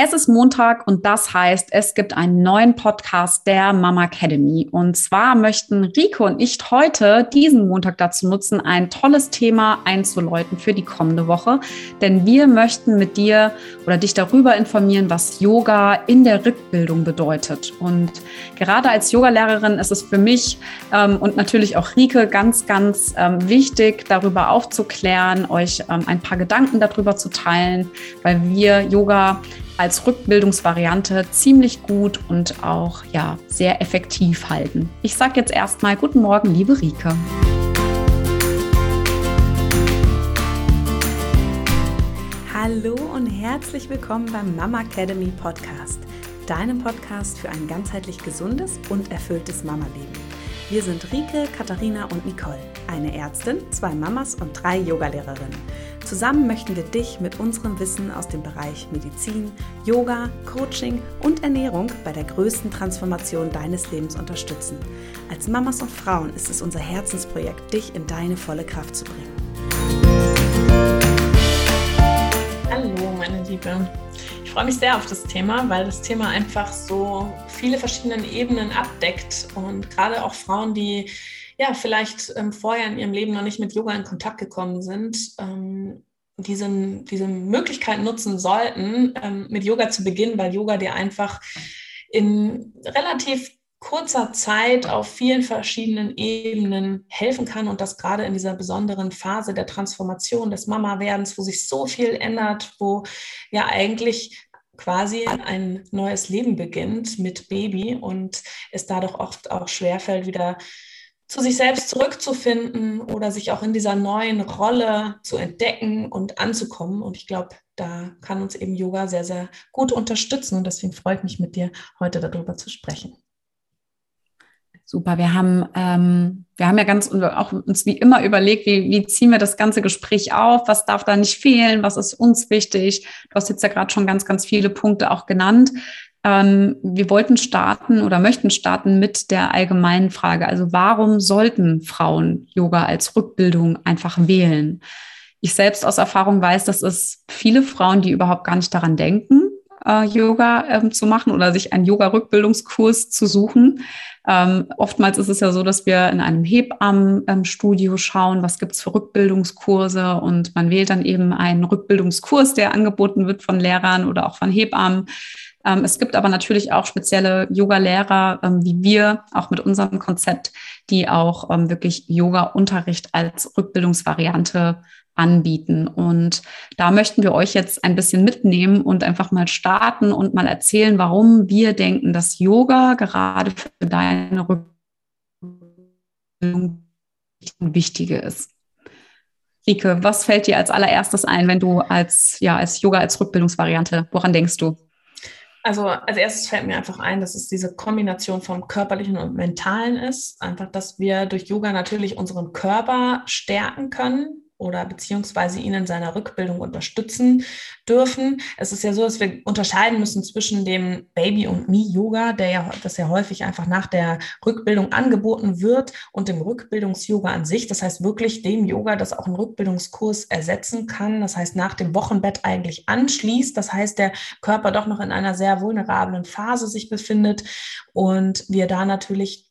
Es ist Montag und das heißt, es gibt einen neuen Podcast der Mama Academy. Und zwar möchten Rico und ich heute diesen Montag dazu nutzen, ein tolles Thema einzuläuten für die kommende Woche. Denn wir möchten mit dir oder dich darüber informieren, was Yoga in der Rückbildung bedeutet. Und gerade als Yogalehrerin ist es für mich ähm, und natürlich auch Rike ganz, ganz ähm, wichtig, darüber aufzuklären, euch ähm, ein paar Gedanken darüber zu teilen, weil wir Yoga als Rückbildungsvariante ziemlich gut und auch ja, sehr effektiv halten. Ich sage jetzt erstmal guten Morgen, liebe Rike. Hallo und herzlich willkommen beim Mama Academy Podcast, deinem Podcast für ein ganzheitlich gesundes und erfülltes Mama-Leben. Wir sind Rike, Katharina und Nicole, eine Ärztin, zwei Mamas und drei Yogalehrerinnen. Zusammen möchten wir dich mit unserem Wissen aus dem Bereich Medizin, Yoga, Coaching und Ernährung bei der größten Transformation deines Lebens unterstützen. Als Mamas und Frauen ist es unser Herzensprojekt, dich in deine volle Kraft zu bringen. Hallo, meine Liebe. Ich freue mich sehr auf das Thema, weil das Thema einfach so viele verschiedene Ebenen abdeckt und gerade auch Frauen, die ja, vielleicht ähm, vorher in ihrem Leben noch nicht mit Yoga in Kontakt gekommen sind, ähm, diesen, diese Möglichkeit nutzen sollten, ähm, mit Yoga zu beginnen, weil Yoga dir einfach in relativ kurzer Zeit auf vielen verschiedenen Ebenen helfen kann und das gerade in dieser besonderen Phase der Transformation des Mama-Werdens, wo sich so viel ändert, wo ja eigentlich quasi ein neues Leben beginnt mit Baby und es dadurch oft auch schwerfällt, wieder zu sich selbst zurückzufinden oder sich auch in dieser neuen Rolle zu entdecken und anzukommen. Und ich glaube, da kann uns eben Yoga sehr, sehr gut unterstützen. Und deswegen freut mich mit dir, heute darüber zu sprechen. Super, wir haben, ähm, wir haben ja ganz auch uns wie immer überlegt, wie, wie ziehen wir das ganze Gespräch auf, was darf da nicht fehlen, was ist uns wichtig. Du hast jetzt ja gerade schon ganz, ganz viele Punkte auch genannt. Ähm, wir wollten starten oder möchten starten mit der allgemeinen Frage. Also warum sollten Frauen Yoga als Rückbildung einfach wählen? Ich selbst aus Erfahrung weiß, dass es viele Frauen, die überhaupt gar nicht daran denken, äh, Yoga ähm, zu machen oder sich einen Yoga-Rückbildungskurs zu suchen. Ähm, oftmals ist es ja so, dass wir in einem Hebammenstudio schauen, was gibt's für Rückbildungskurse und man wählt dann eben einen Rückbildungskurs, der angeboten wird von Lehrern oder auch von Hebammen. Ähm, es gibt aber natürlich auch spezielle Yoga-Lehrer, ähm, wie wir, auch mit unserem Konzept, die auch ähm, wirklich Yoga-Unterricht als Rückbildungsvariante anbieten. Und da möchten wir euch jetzt ein bisschen mitnehmen und einfach mal starten und mal erzählen, warum wir denken, dass Yoga gerade für deine Rückbildung wichtige ist. Rike, was fällt dir als allererstes ein, wenn du als, ja, als Yoga als Rückbildungsvariante, woran denkst du? Also als erstes fällt mir einfach ein, dass es diese Kombination vom körperlichen und mentalen ist. Einfach, dass wir durch Yoga natürlich unseren Körper stärken können, oder beziehungsweise ihn in seiner Rückbildung unterstützen dürfen. Es ist ja so, dass wir unterscheiden müssen zwischen dem Baby- und Me-Yoga, der ja, das ja häufig einfach nach der Rückbildung angeboten wird und dem Rückbildungs-Yoga an sich. Das heißt wirklich dem Yoga, das auch einen Rückbildungskurs ersetzen kann. Das heißt, nach dem Wochenbett eigentlich anschließt. Das heißt, der Körper doch noch in einer sehr vulnerablen Phase sich befindet und wir da natürlich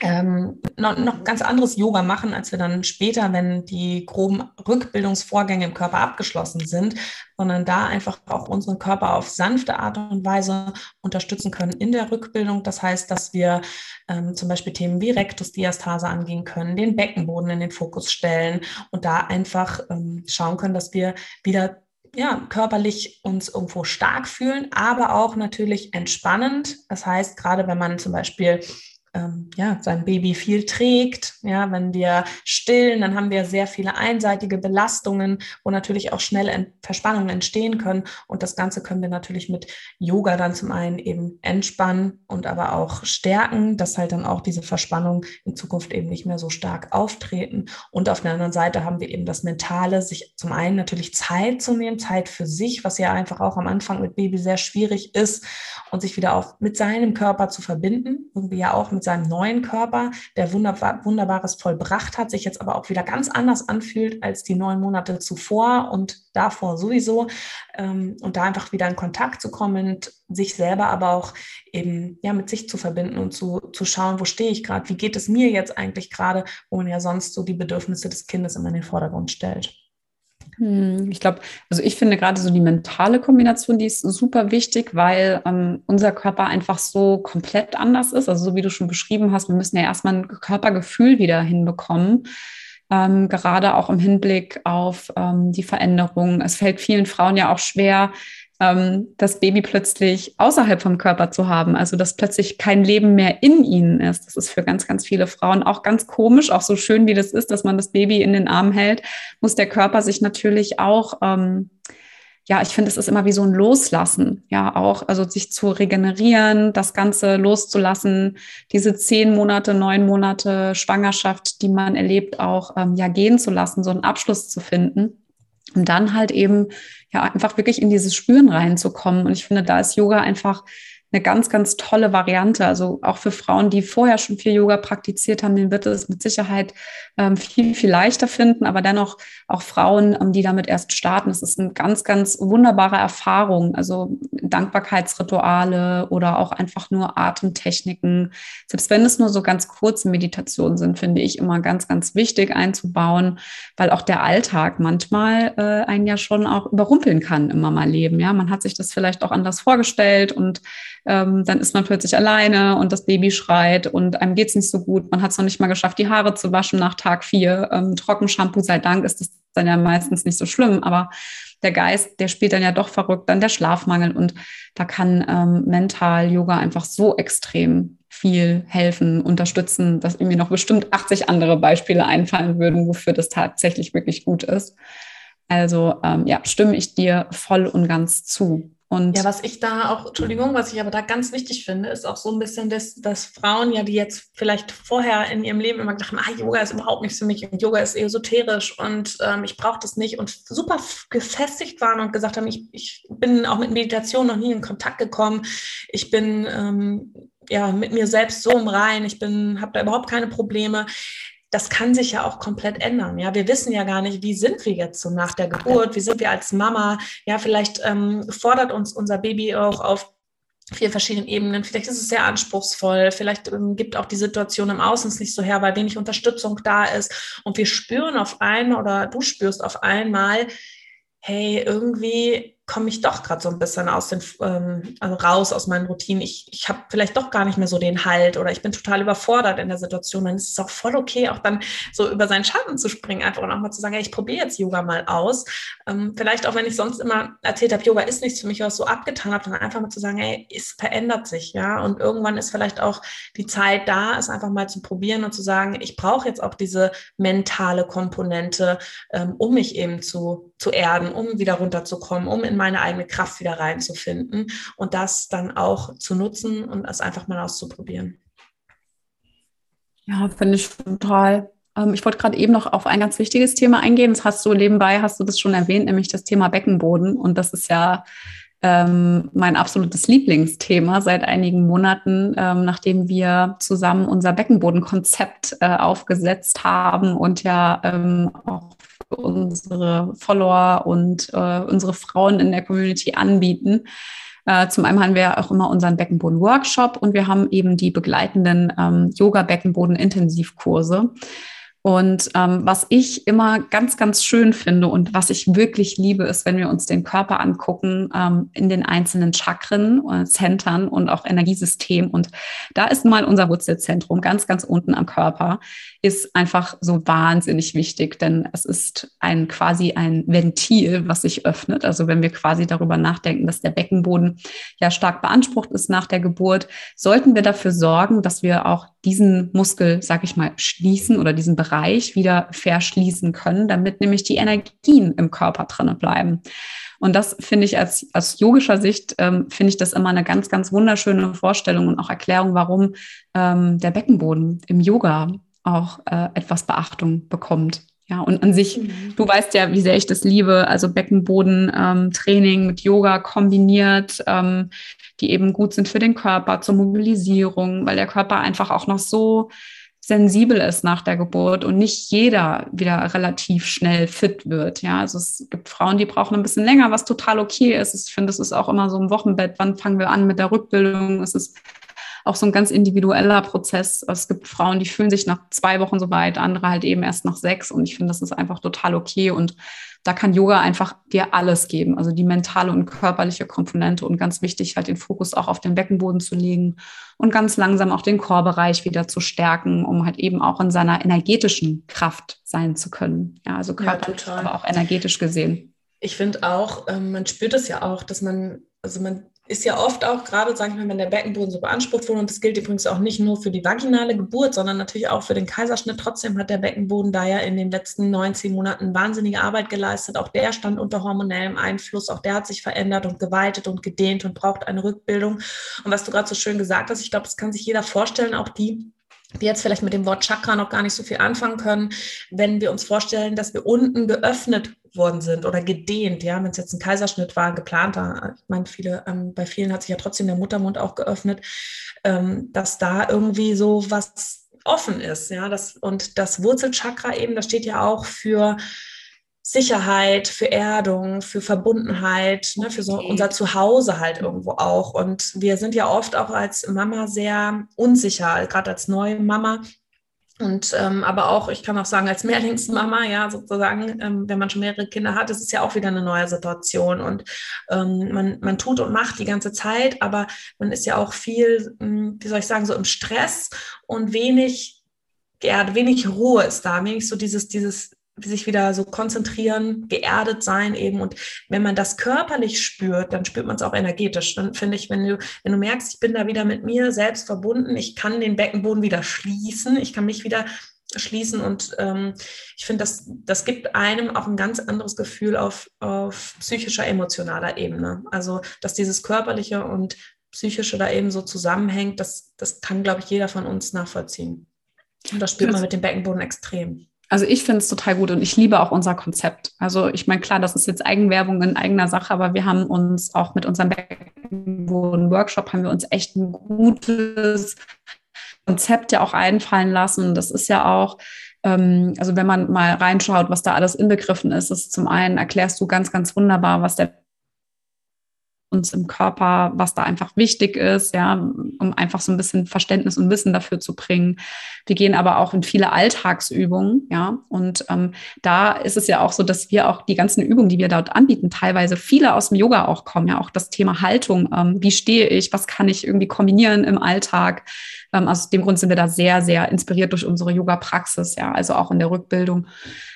ähm, noch, noch ganz anderes Yoga machen, als wir dann später, wenn die groben Rückbildungsvorgänge im Körper abgeschlossen sind, sondern da einfach auch unseren Körper auf sanfte Art und Weise unterstützen können in der Rückbildung. Das heißt, dass wir ähm, zum Beispiel Themen wie Rektusdiastase angehen können, den Beckenboden in den Fokus stellen und da einfach ähm, schauen können, dass wir wieder ja, körperlich uns irgendwo stark fühlen, aber auch natürlich entspannend. Das heißt, gerade wenn man zum Beispiel ähm, ja, sein Baby viel trägt. Ja, wenn wir stillen, dann haben wir sehr viele einseitige Belastungen, wo natürlich auch schnelle Verspannungen entstehen können. Und das Ganze können wir natürlich mit Yoga dann zum einen eben entspannen und aber auch stärken, dass halt dann auch diese Verspannungen in Zukunft eben nicht mehr so stark auftreten. Und auf der anderen Seite haben wir eben das Mentale, sich zum einen natürlich Zeit zu nehmen, Zeit für sich, was ja einfach auch am Anfang mit Baby sehr schwierig ist und sich wieder auf mit seinem Körper zu verbinden, irgendwie ja auch mit mit seinem neuen Körper, der wunderbar, Wunderbares vollbracht hat, sich jetzt aber auch wieder ganz anders anfühlt als die neun Monate zuvor und davor sowieso. Ähm, und da einfach wieder in Kontakt zu kommen, sich selber aber auch eben ja mit sich zu verbinden und zu, zu schauen, wo stehe ich gerade, wie geht es mir jetzt eigentlich gerade, wo man ja sonst so die Bedürfnisse des Kindes immer in den Vordergrund stellt. Hm, ich glaube, also ich finde gerade so die mentale Kombination, die ist super wichtig, weil ähm, unser Körper einfach so komplett anders ist. Also so wie du schon beschrieben hast, wir müssen ja erstmal ein Körpergefühl wieder hinbekommen. Ähm, gerade auch im Hinblick auf ähm, die Veränderungen. Es fällt vielen Frauen ja auch schwer, ähm, das Baby plötzlich außerhalb vom Körper zu haben, also dass plötzlich kein Leben mehr in ihnen ist. Das ist für ganz, ganz viele Frauen auch ganz komisch, auch so schön wie das ist, dass man das Baby in den Arm hält, muss der Körper sich natürlich auch ähm, ja, ich finde, es ist immer wie so ein Loslassen, ja, auch, also sich zu regenerieren, das Ganze loszulassen, diese zehn Monate, neun Monate Schwangerschaft, die man erlebt, auch ähm, ja gehen zu lassen, so einen Abschluss zu finden. Und dann halt eben ja einfach wirklich in dieses Spüren reinzukommen. Und ich finde, da ist Yoga einfach eine ganz, ganz tolle Variante. Also auch für Frauen, die vorher schon viel Yoga praktiziert haben, den wird es mit Sicherheit ähm, viel, viel leichter finden. Aber dennoch auch Frauen, ähm, die damit erst starten, es ist eine ganz, ganz wunderbare Erfahrung. Also Dankbarkeitsrituale oder auch einfach nur Atemtechniken. Selbst wenn es nur so ganz kurze Meditationen sind, finde ich immer ganz, ganz wichtig einzubauen, weil auch der Alltag manchmal äh, einen ja schon auch überrumpeln kann im Mama-Leben. Ja, man hat sich das vielleicht auch anders vorgestellt und ähm, dann ist man plötzlich alleine und das Baby schreit und einem geht's nicht so gut. Man hat es noch nicht mal geschafft, die Haare zu waschen nach Tag vier. Ähm, Trockenshampoo sei Dank ist das dann ja meistens nicht so schlimm, aber der Geist, der spielt dann ja doch verrückt, dann der Schlafmangel und da kann ähm, mental Yoga einfach so extrem viel helfen, unterstützen, dass mir noch bestimmt 80 andere Beispiele einfallen würden, wofür das tatsächlich wirklich gut ist. Also ähm, ja, stimme ich dir voll und ganz zu. Und ja, was ich da auch, Entschuldigung, was ich aber da ganz wichtig finde, ist auch so ein bisschen, dass, dass Frauen ja, die jetzt vielleicht vorher in ihrem Leben immer gedacht haben, ah, Yoga ist überhaupt nichts für mich und Yoga ist esoterisch und ähm, ich brauche das nicht und super gefestigt waren und gesagt haben, ich, ich bin auch mit Meditation noch nie in Kontakt gekommen. Ich bin ähm, ja mit mir selbst so im Rein, ich bin, habe da überhaupt keine Probleme das kann sich ja auch komplett ändern. Ja, wir wissen ja gar nicht, wie sind wir jetzt so nach der Geburt, wie sind wir als Mama. Ja, vielleicht ähm, fordert uns unser Baby auch auf vier verschiedenen Ebenen. Vielleicht ist es sehr anspruchsvoll. Vielleicht ähm, gibt auch die Situation im Außen nicht so her, weil wenig Unterstützung da ist. Und wir spüren auf einmal oder du spürst auf einmal, hey, irgendwie komme ich doch gerade so ein bisschen aus den, ähm, also raus aus meinen Routinen. Ich, ich habe vielleicht doch gar nicht mehr so den Halt oder ich bin total überfordert in der Situation. Dann ist es auch voll okay, auch dann so über seinen Schatten zu springen, einfach und auch mal zu sagen, hey, ich probiere jetzt Yoga mal aus. Ähm, vielleicht auch, wenn ich sonst immer erzählt habe, Yoga ist nichts für mich, was so abgetan habe, dann einfach mal zu sagen, hey, es verändert sich, ja. Und irgendwann ist vielleicht auch die Zeit da, es einfach mal zu probieren und zu sagen, ich brauche jetzt auch diese mentale Komponente, ähm, um mich eben zu, zu erden, um wieder runterzukommen, um in meine eigene Kraft wieder reinzufinden und das dann auch zu nutzen und es einfach mal auszuprobieren. Ja, finde ich total. Ähm, ich wollte gerade eben noch auf ein ganz wichtiges Thema eingehen. Das hast du nebenbei, hast du das schon erwähnt, nämlich das Thema Beckenboden. Und das ist ja ähm, mein absolutes Lieblingsthema seit einigen Monaten, ähm, nachdem wir zusammen unser Beckenbodenkonzept äh, aufgesetzt haben und ja ähm, auch unsere Follower und äh, unsere Frauen in der Community anbieten. Äh, zum einen haben wir auch immer unseren Beckenboden-Workshop und wir haben eben die begleitenden ähm, Yoga-Beckenboden-Intensivkurse. Und ähm, was ich immer ganz, ganz schön finde und was ich wirklich liebe, ist, wenn wir uns den Körper angucken ähm, in den einzelnen Chakren, äh, Zentren und auch Energiesystem. Und da ist mal unser Wurzelzentrum ganz, ganz unten am Körper, ist einfach so wahnsinnig wichtig, denn es ist ein quasi ein Ventil, was sich öffnet. Also wenn wir quasi darüber nachdenken, dass der Beckenboden ja stark beansprucht ist nach der Geburt, sollten wir dafür sorgen, dass wir auch diesen Muskel, sag ich mal, schließen oder diesen Bereich wieder verschließen können, damit nämlich die Energien im Körper drinnen bleiben. Und das finde ich als, aus yogischer Sicht, ähm, finde ich das immer eine ganz, ganz wunderschöne Vorstellung und auch Erklärung, warum ähm, der Beckenboden im Yoga auch äh, etwas Beachtung bekommt. Ja, und an sich, mhm. du weißt ja, wie sehr ich das liebe, also Beckenboden-Training ähm, mit Yoga kombiniert, ähm, die eben gut sind für den Körper, zur Mobilisierung, weil der Körper einfach auch noch so sensibel ist nach der Geburt und nicht jeder wieder relativ schnell fit wird. Ja, also es gibt Frauen, die brauchen ein bisschen länger, was total okay ist. Ich finde, es ist auch immer so ein Wochenbett. Wann fangen wir an mit der Rückbildung? Es ist auch so ein ganz individueller Prozess. Es gibt Frauen, die fühlen sich nach zwei Wochen so weit, andere halt eben erst nach sechs. Und ich finde, das ist einfach total okay. Und da kann Yoga einfach dir alles geben. Also die mentale und körperliche Komponente und ganz wichtig, halt den Fokus auch auf den Beckenboden zu legen und ganz langsam auch den Chorbereich wieder zu stärken, um halt eben auch in seiner energetischen Kraft sein zu können. Ja, also körperlich, ja, aber auch energetisch gesehen. Ich finde auch, ähm, man spürt es ja auch, dass man, also man ist ja oft auch gerade, sage ich mal, wenn der Beckenboden so beansprucht wurde, und das gilt übrigens auch nicht nur für die vaginale Geburt, sondern natürlich auch für den Kaiserschnitt. Trotzdem hat der Beckenboden da ja in den letzten 19 Monaten wahnsinnige Arbeit geleistet. Auch der stand unter hormonellem Einfluss, auch der hat sich verändert und geweitet und gedehnt und braucht eine Rückbildung. Und was du gerade so schön gesagt hast, ich glaube, das kann sich jeder vorstellen, auch die, die jetzt vielleicht mit dem Wort Chakra noch gar nicht so viel anfangen können, wenn wir uns vorstellen, dass wir unten geöffnet worden sind oder gedehnt, ja, wenn es jetzt ein Kaiserschnitt war, ein geplanter, ich meine, viele, ähm, bei vielen hat sich ja trotzdem der Muttermund auch geöffnet, ähm, dass da irgendwie so was offen ist, ja, das, und das Wurzelchakra eben, das steht ja auch für Sicherheit, für Erdung, für Verbundenheit, ne, für so okay. unser Zuhause halt irgendwo auch. Und wir sind ja oft auch als Mama sehr unsicher, gerade als neue Mama. Und ähm, aber auch, ich kann auch sagen, als Mehrlingsmama, ja, sozusagen, ähm, wenn man schon mehrere Kinder hat, ist es ja auch wieder eine neue Situation. Und ähm, man, man tut und macht die ganze Zeit, aber man ist ja auch viel, hm, wie soll ich sagen, so im Stress und wenig geerdet, wenig Ruhe ist da, wenig so dieses, dieses sich wieder so konzentrieren, geerdet sein eben. Und wenn man das körperlich spürt, dann spürt man es auch energetisch. Dann finde ich, wenn du, wenn du merkst, ich bin da wieder mit mir selbst verbunden, ich kann den Beckenboden wieder schließen, ich kann mich wieder schließen und ähm, ich finde, das, das gibt einem auch ein ganz anderes Gefühl auf, auf psychischer, emotionaler Ebene. Also, dass dieses körperliche und psychische da eben so zusammenhängt, das, das kann, glaube ich, jeder von uns nachvollziehen. Und das spürt man mit dem Beckenboden extrem. Also ich finde es total gut und ich liebe auch unser Konzept. Also ich meine, klar, das ist jetzt Eigenwerbung in eigener Sache, aber wir haben uns auch mit unserem Beckenboden-Workshop haben wir uns echt ein gutes Konzept ja auch einfallen lassen. Das ist ja auch, ähm, also wenn man mal reinschaut, was da alles inbegriffen ist, ist zum einen erklärst du ganz, ganz wunderbar, was der uns im Körper, was da einfach wichtig ist, ja, um einfach so ein bisschen Verständnis und Wissen dafür zu bringen. Wir gehen aber auch in viele Alltagsübungen, ja, und ähm, da ist es ja auch so, dass wir auch die ganzen Übungen, die wir dort anbieten, teilweise viele aus dem Yoga auch kommen, ja, auch das Thema Haltung, ähm, wie stehe ich, was kann ich irgendwie kombinieren im Alltag. Ähm, aus dem Grund sind wir da sehr, sehr inspiriert durch unsere Yoga-Praxis, ja, also auch in der Rückbildung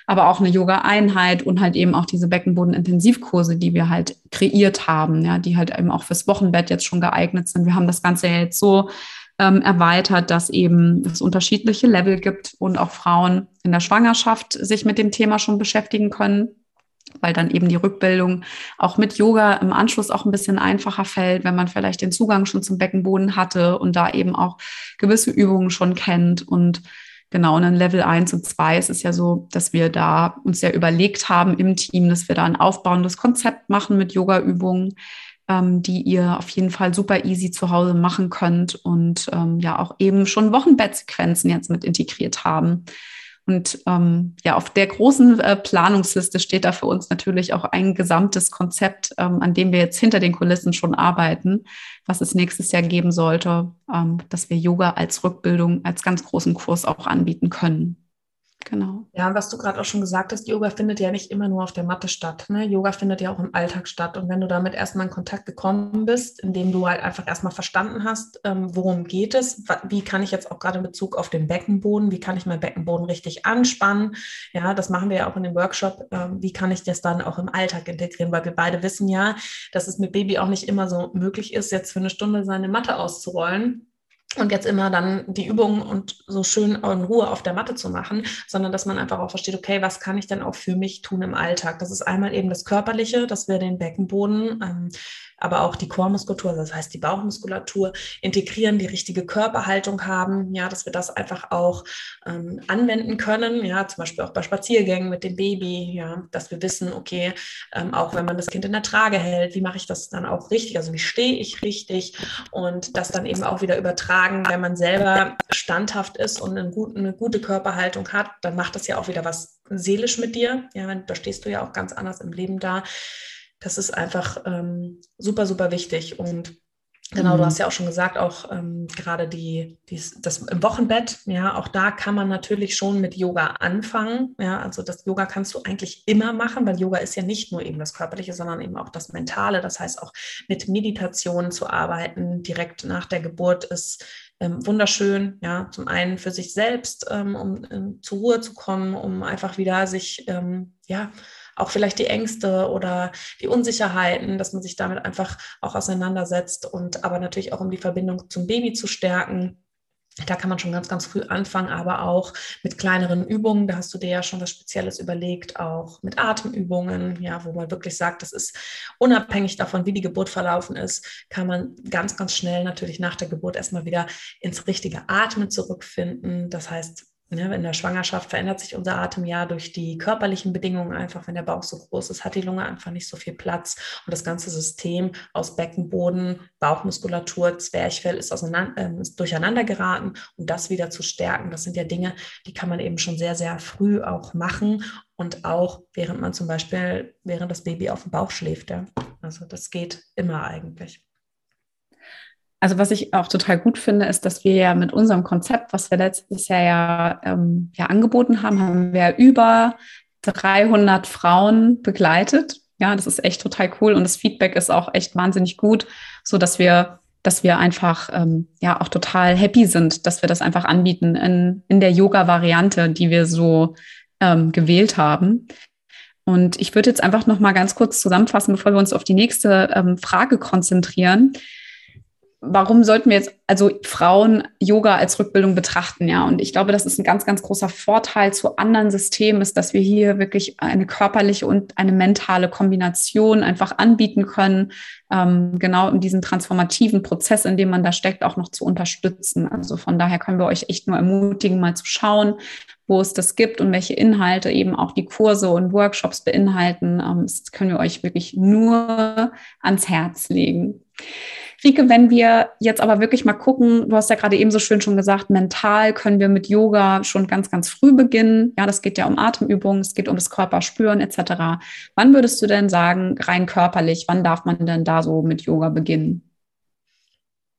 aber auch eine Yoga-Einheit und halt eben auch diese Beckenboden-Intensivkurse, die wir halt kreiert haben, ja, die halt eben auch fürs Wochenbett jetzt schon geeignet sind. Wir haben das Ganze ja jetzt so ähm, erweitert, dass eben es unterschiedliche Level gibt und auch Frauen in der Schwangerschaft sich mit dem Thema schon beschäftigen können weil dann eben die Rückbildung auch mit Yoga im Anschluss auch ein bisschen einfacher fällt, wenn man vielleicht den Zugang schon zum Beckenboden hatte und da eben auch gewisse Übungen schon kennt und Genau, und dann Level 1 und 2 ist es ja so, dass wir da uns ja überlegt haben im Team, dass wir da ein aufbauendes Konzept machen mit Yoga-Übungen, ähm, die ihr auf jeden Fall super easy zu Hause machen könnt und ähm, ja auch eben schon Wochenbettsequenzen jetzt mit integriert haben. Und ähm, ja, auf der großen äh, Planungsliste steht da für uns natürlich auch ein gesamtes Konzept, ähm, an dem wir jetzt hinter den Kulissen schon arbeiten, was es nächstes Jahr geben sollte, ähm, dass wir Yoga als Rückbildung, als ganz großen Kurs auch anbieten können. Genau. Ja, was du gerade auch schon gesagt hast, Yoga findet ja nicht immer nur auf der Matte statt. Ne? Yoga findet ja auch im Alltag statt. Und wenn du damit erstmal in Kontakt gekommen bist, indem du halt einfach erstmal verstanden hast, ähm, worum geht es, wie kann ich jetzt auch gerade in Bezug auf den Beckenboden, wie kann ich meinen Beckenboden richtig anspannen? Ja, das machen wir ja auch in dem Workshop. Ähm, wie kann ich das dann auch im Alltag integrieren? Weil wir beide wissen ja, dass es mit Baby auch nicht immer so möglich ist, jetzt für eine Stunde seine Matte auszurollen und jetzt immer dann die Übungen und so schön in Ruhe auf der Matte zu machen, sondern dass man einfach auch versteht, okay, was kann ich denn auch für mich tun im Alltag? Das ist einmal eben das Körperliche, dass wir den Beckenboden ähm, aber auch die Chormuskulatur, das heißt die Bauchmuskulatur, integrieren, die richtige Körperhaltung haben, ja, dass wir das einfach auch ähm, anwenden können, ja, zum Beispiel auch bei Spaziergängen mit dem Baby, ja, dass wir wissen, okay, ähm, auch wenn man das Kind in der Trage hält, wie mache ich das dann auch richtig, also wie stehe ich richtig? Und das dann eben auch wieder übertragen, wenn man selber standhaft ist und eine gute, eine gute Körperhaltung hat, dann macht das ja auch wieder was seelisch mit dir, ja, da stehst du ja auch ganz anders im Leben da. Das ist einfach ähm, super, super wichtig und Genau, du mhm. hast ja auch schon gesagt, auch ähm, gerade die, die, das im Wochenbett, ja, auch da kann man natürlich schon mit Yoga anfangen. Ja, also das Yoga kannst du eigentlich immer machen, weil Yoga ist ja nicht nur eben das Körperliche, sondern eben auch das Mentale. Das heißt, auch mit Meditation zu arbeiten, direkt nach der Geburt ist ähm, wunderschön, ja, zum einen für sich selbst, ähm, um ähm, zur Ruhe zu kommen, um einfach wieder sich, ähm, ja, auch vielleicht die Ängste oder die Unsicherheiten, dass man sich damit einfach auch auseinandersetzt und aber natürlich auch um die Verbindung zum Baby zu stärken. Da kann man schon ganz, ganz früh anfangen, aber auch mit kleineren Übungen. Da hast du dir ja schon was Spezielles überlegt, auch mit Atemübungen, ja, wo man wirklich sagt, das ist unabhängig davon, wie die Geburt verlaufen ist, kann man ganz, ganz schnell natürlich nach der Geburt erstmal wieder ins richtige Atmen zurückfinden. Das heißt, in der Schwangerschaft verändert sich unser Atem ja durch die körperlichen Bedingungen einfach. Wenn der Bauch so groß ist, hat die Lunge einfach nicht so viel Platz. Und das ganze System aus Beckenboden, Bauchmuskulatur, Zwerchfell ist, äh, ist durcheinander geraten. Und das wieder zu stärken, das sind ja Dinge, die kann man eben schon sehr, sehr früh auch machen. Und auch während man zum Beispiel, während das Baby auf dem Bauch schläft. Ja. Also das geht immer eigentlich. Also was ich auch total gut finde, ist, dass wir ja mit unserem Konzept, was wir letztes Jahr ja, ähm, ja angeboten haben, haben wir über 300 Frauen begleitet. Ja, das ist echt total cool und das Feedback ist auch echt wahnsinnig gut, so dass wir dass wir einfach ähm, ja auch total happy sind, dass wir das einfach anbieten in, in der Yoga-Variante, die wir so ähm, gewählt haben. Und ich würde jetzt einfach noch mal ganz kurz zusammenfassen, bevor wir uns auf die nächste ähm, Frage konzentrieren warum sollten wir jetzt also Frauen Yoga als Rückbildung betrachten, ja? Und ich glaube, das ist ein ganz, ganz großer Vorteil zu anderen Systemen, ist, dass wir hier wirklich eine körperliche und eine mentale Kombination einfach anbieten können, ähm, genau in diesem transformativen Prozess, in dem man da steckt, auch noch zu unterstützen. Also von daher können wir euch echt nur ermutigen, mal zu schauen, wo es das gibt und welche Inhalte eben auch die Kurse und Workshops beinhalten. Ähm, das können wir euch wirklich nur ans Herz legen. Rike, wenn wir jetzt aber wirklich mal gucken, du hast ja gerade eben so schön schon gesagt, mental können wir mit Yoga schon ganz, ganz früh beginnen. Ja, das geht ja um Atemübungen, es geht um das Körperspüren etc. Wann würdest du denn sagen, rein körperlich, wann darf man denn da so mit Yoga beginnen?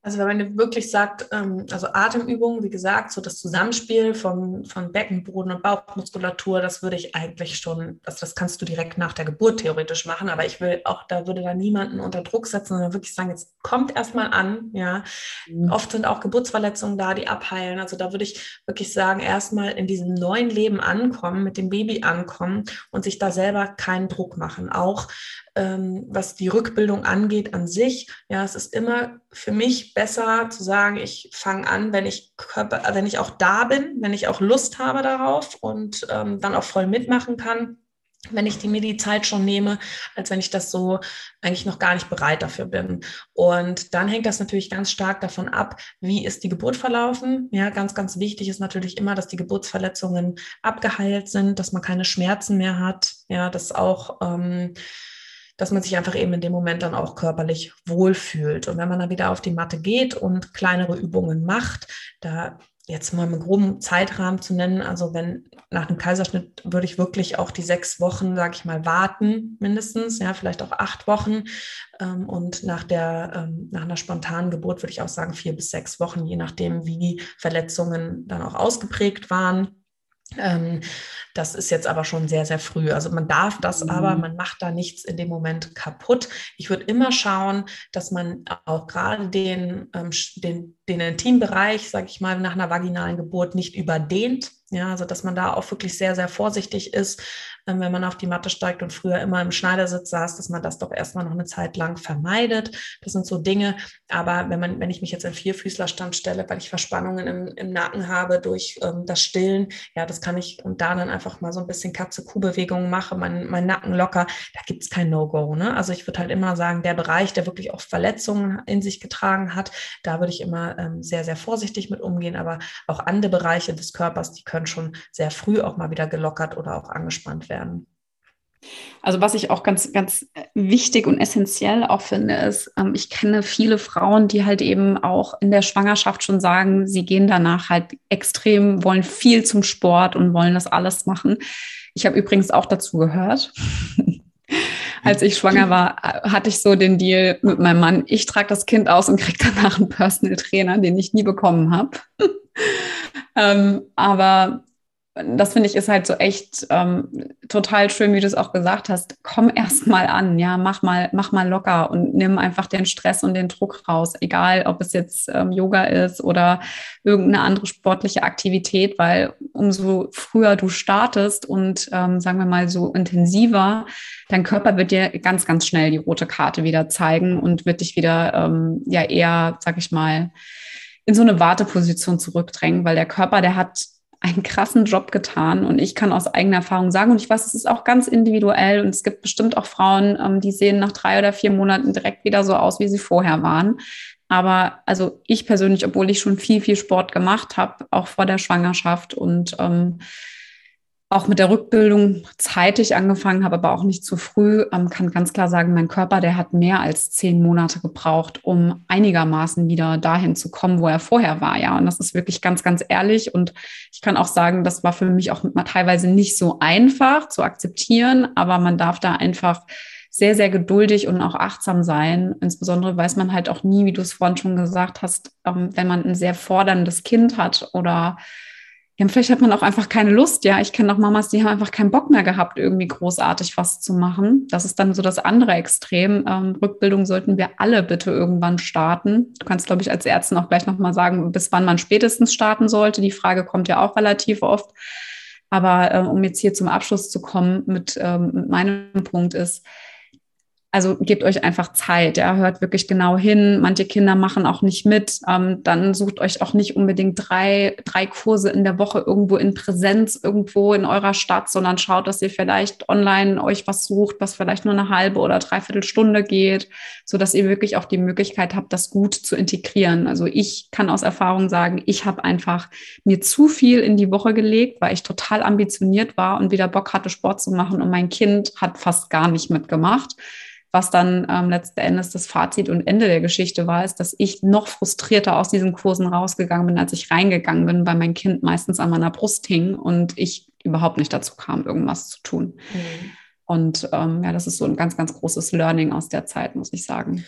Also wenn man wirklich sagt, ähm, also Atemübungen, wie gesagt, so das Zusammenspiel von, von Beckenboden und Bauchmuskulatur, das würde ich eigentlich schon, also das kannst du direkt nach der Geburt theoretisch machen, aber ich will auch, da würde da niemanden unter Druck setzen, sondern wirklich sagen, jetzt kommt erstmal an, ja. Mhm. Oft sind auch Geburtsverletzungen da, die abheilen. Also da würde ich wirklich sagen, erstmal in diesem neuen Leben ankommen, mit dem Baby ankommen und sich da selber keinen Druck machen. Auch ähm, was die Rückbildung angeht an sich. Ja, es ist immer für mich besser zu sagen, ich fange an, wenn ich Körper, wenn ich auch da bin, wenn ich auch Lust habe darauf und ähm, dann auch voll mitmachen kann wenn ich die mir die Zeit schon nehme, als wenn ich das so eigentlich noch gar nicht bereit dafür bin. Und dann hängt das natürlich ganz stark davon ab, wie ist die Geburt verlaufen. Ja, ganz, ganz wichtig ist natürlich immer, dass die Geburtsverletzungen abgeheilt sind, dass man keine Schmerzen mehr hat. Ja, dass auch ähm, dass man sich einfach eben in dem Moment dann auch körperlich wohlfühlt. Und wenn man dann wieder auf die Matte geht und kleinere Übungen macht, da jetzt mal einen groben Zeitrahmen zu nennen, also wenn nach einem Kaiserschnitt würde ich wirklich auch die sechs Wochen, sage ich mal, warten, mindestens, ja, vielleicht auch acht Wochen. Ähm, und nach der, ähm, nach einer spontanen Geburt würde ich auch sagen, vier bis sechs Wochen, je nachdem, wie die Verletzungen dann auch ausgeprägt waren. Ähm, das ist jetzt aber schon sehr, sehr früh. Also man darf das mhm. aber, man macht da nichts in dem Moment kaputt. Ich würde immer schauen, dass man auch gerade den, ähm, den, den Intimbereich, sage ich mal, nach einer vaginalen Geburt nicht überdehnt. Ja, also dass man da auch wirklich sehr, sehr vorsichtig ist, wenn man auf die Matte steigt und früher immer im Schneidersitz saß, dass man das doch erstmal noch eine Zeit lang vermeidet. Das sind so Dinge. Aber wenn man, wenn ich mich jetzt in Vierfüßlerstand stelle, weil ich Verspannungen im, im Nacken habe durch ähm, das Stillen, ja, das kann ich und da dann einfach mal so ein bisschen Katze-Kuh-Bewegungen mache, mein, mein Nacken locker, da gibt es kein No-Go. Ne? Also ich würde halt immer sagen, der Bereich, der wirklich auch Verletzungen in sich getragen hat, da würde ich immer ähm, sehr, sehr vorsichtig mit umgehen. Aber auch andere Bereiche des Körpers, die können schon sehr früh auch mal wieder gelockert oder auch angespannt werden. Also was ich auch ganz, ganz wichtig und essentiell auch finde, ist, ähm, ich kenne viele Frauen, die halt eben auch in der Schwangerschaft schon sagen, sie gehen danach halt extrem, wollen viel zum Sport und wollen das alles machen. Ich habe übrigens auch dazu gehört. Als ich schwanger war, hatte ich so den Deal mit meinem Mann, ich trage das Kind aus und kriege danach einen Personal Trainer, den ich nie bekommen habe. ähm, aber das finde ich ist halt so echt ähm, total schön, wie du es auch gesagt hast. Komm erst mal an, ja, mach mal, mach mal locker und nimm einfach den Stress und den Druck raus, egal ob es jetzt ähm, Yoga ist oder irgendeine andere sportliche Aktivität, weil umso früher du startest und ähm, sagen wir mal so intensiver, dein Körper wird dir ganz, ganz schnell die rote Karte wieder zeigen und wird dich wieder ähm, ja eher, sag ich mal, in so eine Warteposition zurückdrängen, weil der Körper, der hat einen krassen Job getan und ich kann aus eigener Erfahrung sagen und ich weiß, es ist auch ganz individuell und es gibt bestimmt auch Frauen, ähm, die sehen nach drei oder vier Monaten direkt wieder so aus, wie sie vorher waren. Aber also ich persönlich, obwohl ich schon viel, viel Sport gemacht habe, auch vor der Schwangerschaft und ähm, auch mit der Rückbildung zeitig angefangen habe, aber auch nicht zu früh, ähm, kann ganz klar sagen, mein Körper, der hat mehr als zehn Monate gebraucht, um einigermaßen wieder dahin zu kommen, wo er vorher war. Ja, und das ist wirklich ganz, ganz ehrlich. Und ich kann auch sagen, das war für mich auch teilweise nicht so einfach zu akzeptieren, aber man darf da einfach sehr, sehr geduldig und auch achtsam sein. Insbesondere weiß man halt auch nie, wie du es vorhin schon gesagt hast, ähm, wenn man ein sehr forderndes Kind hat oder ja, vielleicht hat man auch einfach keine Lust. Ja, ich kenne auch Mamas, die haben einfach keinen Bock mehr gehabt, irgendwie großartig was zu machen. Das ist dann so das andere Extrem. Ähm, Rückbildung sollten wir alle bitte irgendwann starten. Du kannst, glaube ich, als Ärztin auch gleich nochmal sagen, bis wann man spätestens starten sollte. Die Frage kommt ja auch relativ oft. Aber äh, um jetzt hier zum Abschluss zu kommen mit, ähm, mit meinem Punkt ist, also gebt euch einfach Zeit, ja, hört wirklich genau hin. Manche Kinder machen auch nicht mit. Ähm, dann sucht euch auch nicht unbedingt drei, drei Kurse in der Woche irgendwo in Präsenz, irgendwo in eurer Stadt, sondern schaut, dass ihr vielleicht online euch was sucht, was vielleicht nur eine halbe oder dreiviertel Stunde geht, so dass ihr wirklich auch die Möglichkeit habt, das gut zu integrieren. Also ich kann aus Erfahrung sagen, ich habe einfach mir zu viel in die Woche gelegt, weil ich total ambitioniert war und wieder Bock hatte, Sport zu machen und mein Kind hat fast gar nicht mitgemacht was dann ähm, letzten Endes das Fazit und Ende der Geschichte war, ist, dass ich noch frustrierter aus diesen Kursen rausgegangen bin, als ich reingegangen bin, weil mein Kind meistens an meiner Brust hing und ich überhaupt nicht dazu kam, irgendwas zu tun. Mhm. Und ähm, ja, das ist so ein ganz, ganz großes Learning aus der Zeit, muss ich sagen.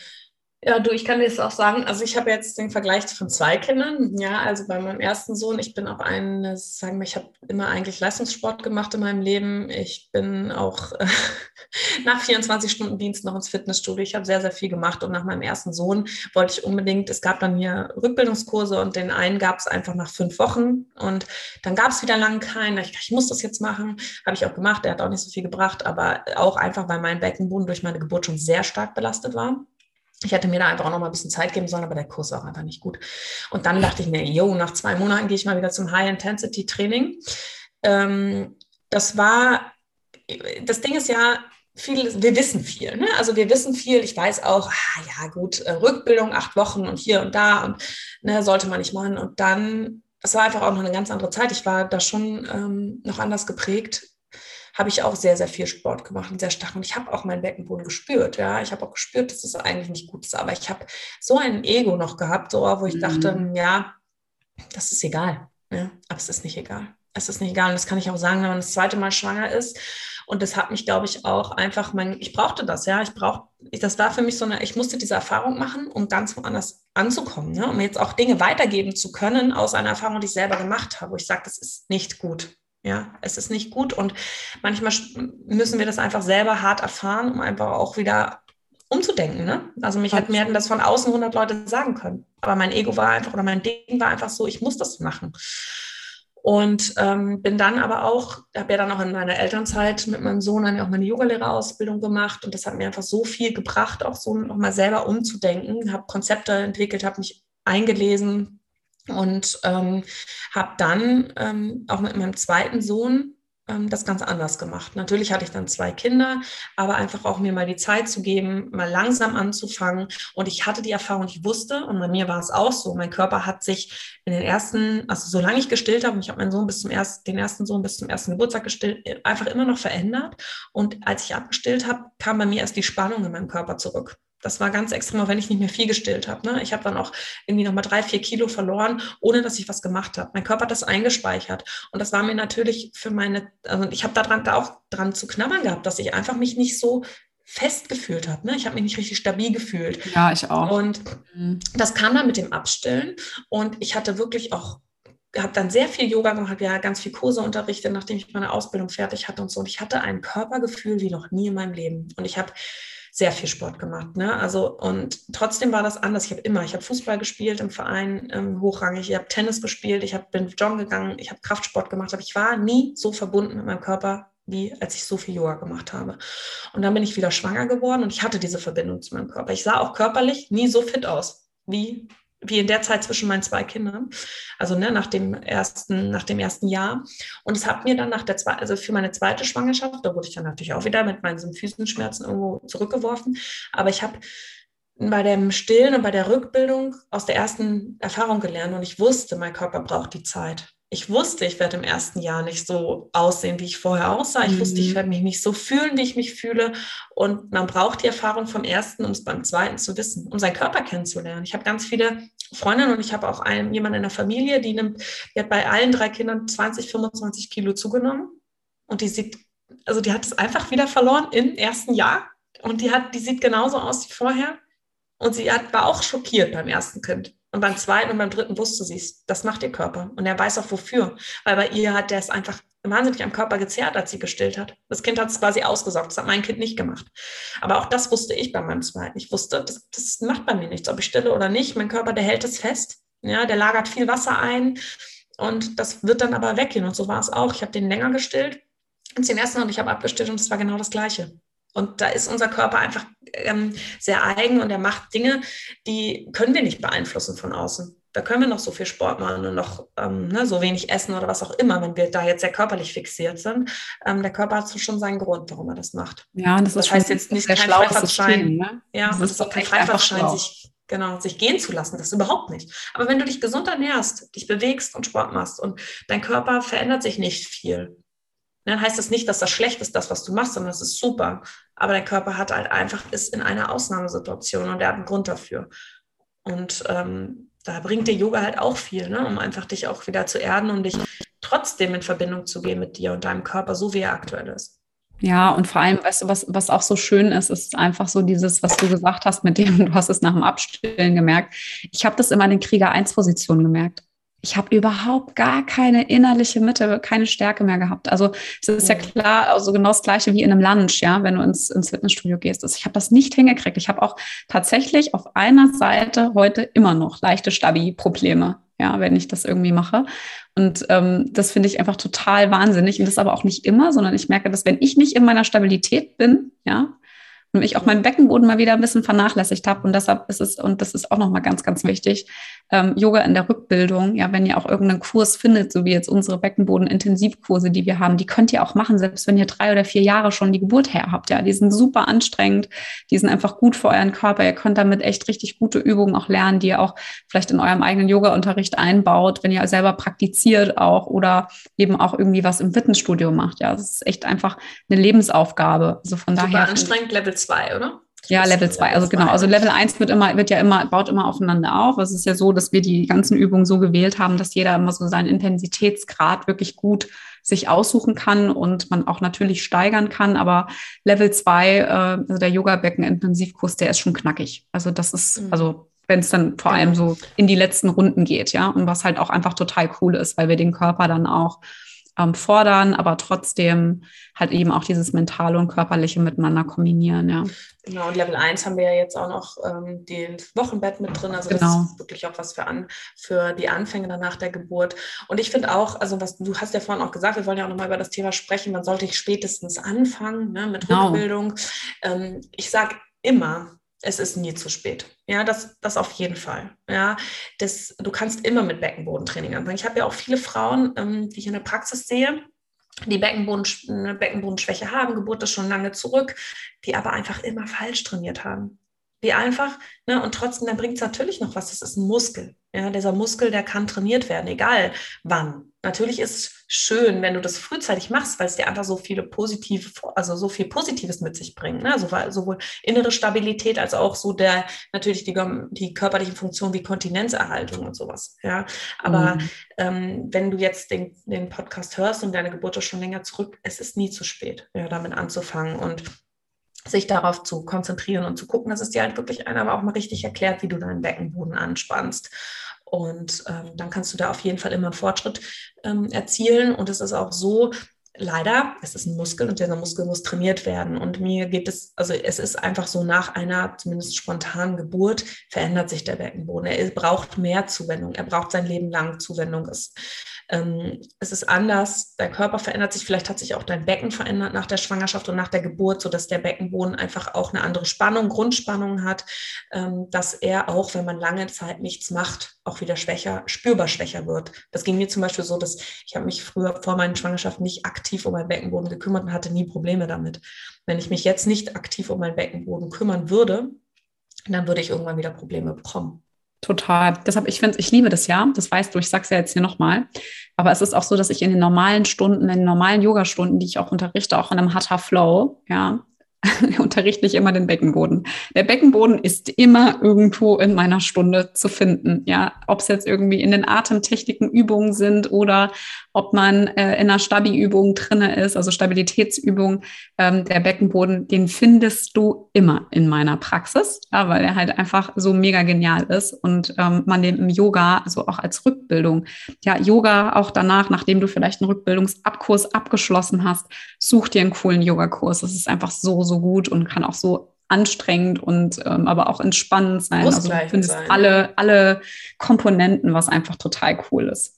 Ja, du, ich kann dir das auch sagen. Also ich habe jetzt den Vergleich von zwei Kindern. Ja, also bei meinem ersten Sohn, ich bin auch ein, sagen wir, ich habe immer eigentlich Leistungssport gemacht in meinem Leben. Ich bin auch äh, nach 24 Stunden Dienst noch ins Fitnessstudio. Ich habe sehr, sehr viel gemacht. Und nach meinem ersten Sohn wollte ich unbedingt, es gab dann hier Rückbildungskurse und den einen gab es einfach nach fünf Wochen. Und dann gab es wieder lange keinen. Ich, ich muss das jetzt machen. Habe ich auch gemacht. Der hat auch nicht so viel gebracht, aber auch einfach, weil mein Beckenboden durch meine Geburt schon sehr stark belastet war. Ich hätte mir da einfach auch noch mal ein bisschen Zeit geben sollen, aber der Kurs war auch einfach nicht gut. Und dann dachte ich mir, yo, nach zwei Monaten gehe ich mal wieder zum High-Intensity-Training. Ähm, das war, das Ding ist ja, viel, wir wissen viel. Ne? Also wir wissen viel. Ich weiß auch, ah, ja gut, äh, Rückbildung, acht Wochen und hier und da und ne, sollte man nicht machen. Und dann, es war einfach auch noch eine ganz andere Zeit. Ich war da schon ähm, noch anders geprägt habe ich auch sehr, sehr viel Sport gemacht und sehr stark. Und ich habe auch meinen Beckenboden gespürt. Ja, ich habe auch gespürt, dass es das eigentlich nicht gut ist. Aber ich habe so ein Ego noch gehabt, so, wo ich mhm. dachte, ja, das ist egal. Ja, aber es ist nicht egal. Es ist nicht egal. Und das kann ich auch sagen, wenn man das zweite Mal schwanger ist. Und das hat mich, glaube ich, auch einfach, mein, ich brauchte das, ja. Ich brauchte, das war für mich so eine, ich musste diese Erfahrung machen, um ganz woanders anzukommen, ne? um jetzt auch Dinge weitergeben zu können aus einer Erfahrung, die ich selber gemacht habe, wo ich sage, das ist nicht gut. Ja, es ist nicht gut und manchmal müssen wir das einfach selber hart erfahren, um einfach auch wieder umzudenken. Ne? Also mich hat, mir das von außen 100 Leute sagen können, aber mein Ego war einfach oder mein Ding war einfach so, ich muss das machen. Und ähm, bin dann aber auch, habe ja dann auch in meiner Elternzeit mit meinem Sohn dann auch meine Yogalehrerausbildung gemacht und das hat mir einfach so viel gebracht, auch so nochmal selber umzudenken, habe Konzepte entwickelt, habe mich eingelesen und ähm, habe dann ähm, auch mit meinem zweiten Sohn ähm, das ganz anders gemacht. Natürlich hatte ich dann zwei Kinder, aber einfach auch mir mal die Zeit zu geben, mal langsam anzufangen. Und ich hatte die Erfahrung, ich wusste, und bei mir war es auch so, mein Körper hat sich in den ersten, also solange ich gestillt habe, und ich habe meinen Sohn bis zum ersten, den ersten Sohn bis zum ersten Geburtstag gestillt, einfach immer noch verändert. Und als ich abgestillt habe, kam bei mir erst die Spannung in meinem Körper zurück das war ganz extrem, auch wenn ich nicht mehr viel gestillt habe. Ne? Ich habe dann auch irgendwie nochmal drei, vier Kilo verloren, ohne dass ich was gemacht habe. Mein Körper hat das eingespeichert. Und das war mir natürlich für meine, also ich habe da auch dran zu knabbern gehabt, dass ich einfach mich nicht so fest gefühlt habe. Ne? Ich habe mich nicht richtig stabil gefühlt. Ja, ich auch. Und mhm. das kam dann mit dem Abstillen. Und ich hatte wirklich auch habe dann sehr viel Yoga gemacht, habe ja ganz viel Kurse unterrichtet, nachdem ich meine Ausbildung fertig hatte und so. Und ich hatte ein Körpergefühl wie noch nie in meinem Leben. Und ich habe sehr viel Sport gemacht. Ne? Also und trotzdem war das anders. Ich habe immer, ich habe Fußball gespielt im Verein ähm, hochrangig, ich habe Tennis gespielt, ich hab, bin joggen gegangen, ich habe Kraftsport gemacht, aber ich war nie so verbunden mit meinem Körper wie als ich so viel Yoga gemacht habe. Und dann bin ich wieder schwanger geworden und ich hatte diese Verbindung zu meinem Körper. Ich sah auch körperlich nie so fit aus wie wie in der Zeit zwischen meinen zwei Kindern, also ne, nach dem ersten, nach dem ersten Jahr. Und es hat mir dann nach der zweiten, also für meine zweite Schwangerschaft, da wurde ich dann natürlich auch wieder mit meinen Symphysenschmerzen irgendwo zurückgeworfen. Aber ich habe bei dem Stillen und bei der Rückbildung aus der ersten Erfahrung gelernt und ich wusste, mein Körper braucht die Zeit ich wusste, ich werde im ersten Jahr nicht so aussehen, wie ich vorher aussah. Ich mhm. wusste, ich mhm. werde mich nicht so fühlen, wie ich mich fühle. Und man braucht die Erfahrung vom ersten, um es beim zweiten zu wissen, um seinen Körper kennenzulernen. Ich habe ganz viele Freundinnen und ich habe auch einen, jemanden in der Familie, die, nimmt, die hat bei allen drei Kindern 20, 25 Kilo zugenommen. Und die sieht, also die hat es einfach wieder verloren im ersten Jahr. Und die hat, die sieht genauso aus wie vorher. Und sie hat, war auch schockiert beim ersten Kind. Und beim zweiten und beim dritten wusste sie es. Das macht ihr Körper. Und er weiß auch wofür. Weil bei ihr hat der es einfach wahnsinnig am Körper gezerrt, als sie gestillt hat. Das Kind hat es quasi ausgesaugt. Das hat mein Kind nicht gemacht. Aber auch das wusste ich bei meinem zweiten. Ich wusste, das, das macht bei mir nichts, ob ich stille oder nicht. Mein Körper, der hält es fest. Ja, der lagert viel Wasser ein. Und das wird dann aber weggehen. Und so war es auch. Ich habe den länger gestillt als den ersten und ich habe abgestillt und es war genau das Gleiche. Und da ist unser Körper einfach ähm, sehr eigen und er macht Dinge, die können wir nicht beeinflussen von außen. Da können wir noch so viel Sport machen und noch ähm, ne, so wenig essen oder was auch immer, wenn wir da jetzt sehr körperlich fixiert sind. Ähm, der Körper hat schon seinen Grund, warum er das macht. Ja, und das, das heißt jetzt nicht kein Freifahrtschein. Ne? Ja, das, das ist auch kein Freifahrtschein, sich, genau, sich gehen zu lassen. Das ist überhaupt nicht. Aber wenn du dich gesund ernährst, dich bewegst und Sport machst und dein Körper verändert sich nicht viel, dann heißt das nicht, dass das schlecht ist, das, was du machst, sondern das ist super. Aber dein Körper hat halt einfach, ist in einer Ausnahmesituation und der hat einen Grund dafür. Und ähm, da bringt dir Yoga halt auch viel, ne? um einfach dich auch wieder zu erden und dich trotzdem in Verbindung zu gehen mit dir und deinem Körper, so wie er aktuell ist. Ja, und vor allem, weißt du, was, was auch so schön ist, ist einfach so dieses, was du gesagt hast, mit dem, du hast es nach dem Abstillen gemerkt. Ich habe das immer in den Krieger-1-Positionen gemerkt ich habe überhaupt gar keine innerliche Mitte, keine Stärke mehr gehabt. Also es ist ja klar, also genau das gleiche wie in einem Lunch, ja, wenn du ins, ins Fitnessstudio gehst. Ich habe das nicht hingekriegt. Ich habe auch tatsächlich auf einer Seite heute immer noch leichte Stabi-Probleme, ja, wenn ich das irgendwie mache. Und ähm, das finde ich einfach total wahnsinnig. Und das aber auch nicht immer, sondern ich merke, dass wenn ich nicht in meiner Stabilität bin, ja, und ich auch meinen Beckenboden mal wieder ein bisschen vernachlässigt habe. Und deshalb ist es, und das ist auch nochmal ganz, ganz wichtig, ähm, Yoga in der Rückbildung, ja, wenn ihr auch irgendeinen Kurs findet, so wie jetzt unsere Beckenboden-Intensivkurse, die wir haben, die könnt ihr auch machen, selbst wenn ihr drei oder vier Jahre schon die Geburt her habt. Ja, die sind super anstrengend, die sind einfach gut für euren Körper. Ihr könnt damit echt richtig gute Übungen auch lernen, die ihr auch vielleicht in eurem eigenen Yoga-Unterricht einbaut, wenn ihr selber praktiziert auch oder eben auch irgendwie was im Fitnessstudio macht. Ja, das ist echt einfach eine Lebensaufgabe. Also von super daher. anstrengend, Level 2, oder? Ja, Level 2, also genau. Also Level 1 wird immer, wird ja immer, baut immer aufeinander auf. Es ist ja so, dass wir die ganzen Übungen so gewählt haben, dass jeder immer so seinen Intensitätsgrad wirklich gut sich aussuchen kann und man auch natürlich steigern kann. Aber Level 2, äh, also der Yoga-Becken-Intensivkurs, der ist schon knackig. Also das ist, mhm. also wenn es dann vor allem so in die letzten Runden geht, ja. Und was halt auch einfach total cool ist, weil wir den Körper dann auch ähm, fordern, aber trotzdem halt eben auch dieses mentale und körperliche miteinander kombinieren, ja. Genau, und Level 1 haben wir ja jetzt auch noch ähm, den Wochenbett mit drin. Also genau. das ist wirklich auch was für, an, für die Anfänge danach der Geburt. Und ich finde auch, also was du hast ja vorhin auch gesagt, wir wollen ja auch nochmal über das Thema sprechen, wann sollte ich spätestens anfangen ne, mit genau. Rückbildung. Ähm, ich sage immer, es ist nie zu spät. Ja, das, das auf jeden Fall. Ja, das, du kannst immer mit Beckenbodentraining anfangen. Ich habe ja auch viele Frauen, ähm, die ich in der Praxis sehe, die Beckenboden, eine Beckenbodenschwäche haben, Geburt ist schon lange zurück, die aber einfach immer falsch trainiert haben. Die einfach, ne, und trotzdem, dann bringt es natürlich noch was, das ist ein Muskel. Ja, dieser Muskel, der kann trainiert werden, egal wann. Natürlich ist es schön, wenn du das frühzeitig machst, weil es dir einfach so viele positive, also so viel Positives mit sich bringt. Ne? Also sowohl innere Stabilität als auch so der natürlich die, die körperlichen Funktionen wie Kontinenzerhaltung und sowas. Ja, aber mhm. ähm, wenn du jetzt den, den Podcast hörst und deine Geburt ist schon länger zurück, es ist nie zu spät, ja, damit anzufangen und sich darauf zu konzentrieren und zu gucken, dass es dir halt wirklich einer aber auch mal richtig erklärt, wie du deinen Beckenboden anspannst. Und ähm, dann kannst du da auf jeden Fall immer einen Fortschritt ähm, erzielen. Und es ist auch so, leider, es ist ein Muskel und dieser Muskel muss trainiert werden. Und mir geht es, also es ist einfach so, nach einer zumindest spontanen Geburt verändert sich der Beckenboden. Er braucht mehr Zuwendung, er braucht sein Leben lang Zuwendung. Es ähm, es ist anders, dein Körper verändert sich, vielleicht hat sich auch dein Becken verändert nach der Schwangerschaft und nach der Geburt, sodass der Beckenboden einfach auch eine andere Spannung, Grundspannung hat, ähm, dass er auch, wenn man lange Zeit nichts macht, auch wieder schwächer, spürbar schwächer wird. Das ging mir zum Beispiel so, dass ich habe mich früher vor meinen Schwangerschaften nicht aktiv um meinen Beckenboden gekümmert und hatte nie Probleme damit. Wenn ich mich jetzt nicht aktiv um meinen Beckenboden kümmern würde, dann würde ich irgendwann wieder Probleme bekommen. Total. Deshalb, ich finde, ich liebe das ja. Das weißt du, ich sag's ja jetzt hier nochmal. Aber es ist auch so, dass ich in den normalen Stunden, in den normalen Yoga-Stunden, die ich auch unterrichte, auch in einem Hatha Flow, ja, unterrichte ich immer den Beckenboden. Der Beckenboden ist immer irgendwo in meiner Stunde zu finden. Ja, ob es jetzt irgendwie in den Atemtechniken Übungen sind oder ob man äh, in einer Stabi-Übung drinne ist, also Stabilitätsübung. Ähm, der Beckenboden, den findest du immer in meiner Praxis, ja, weil er halt einfach so mega genial ist und ähm, man den im Yoga, also auch als Rückbildung, ja, Yoga auch danach, nachdem du vielleicht einen Rückbildungsabkurs abgeschlossen hast, such dir einen coolen Yogakurs. Das ist einfach so so gut und kann auch so anstrengend und ähm, aber auch entspannend sein. Also du findest sein. alle, alle Komponenten, was einfach total cool ist.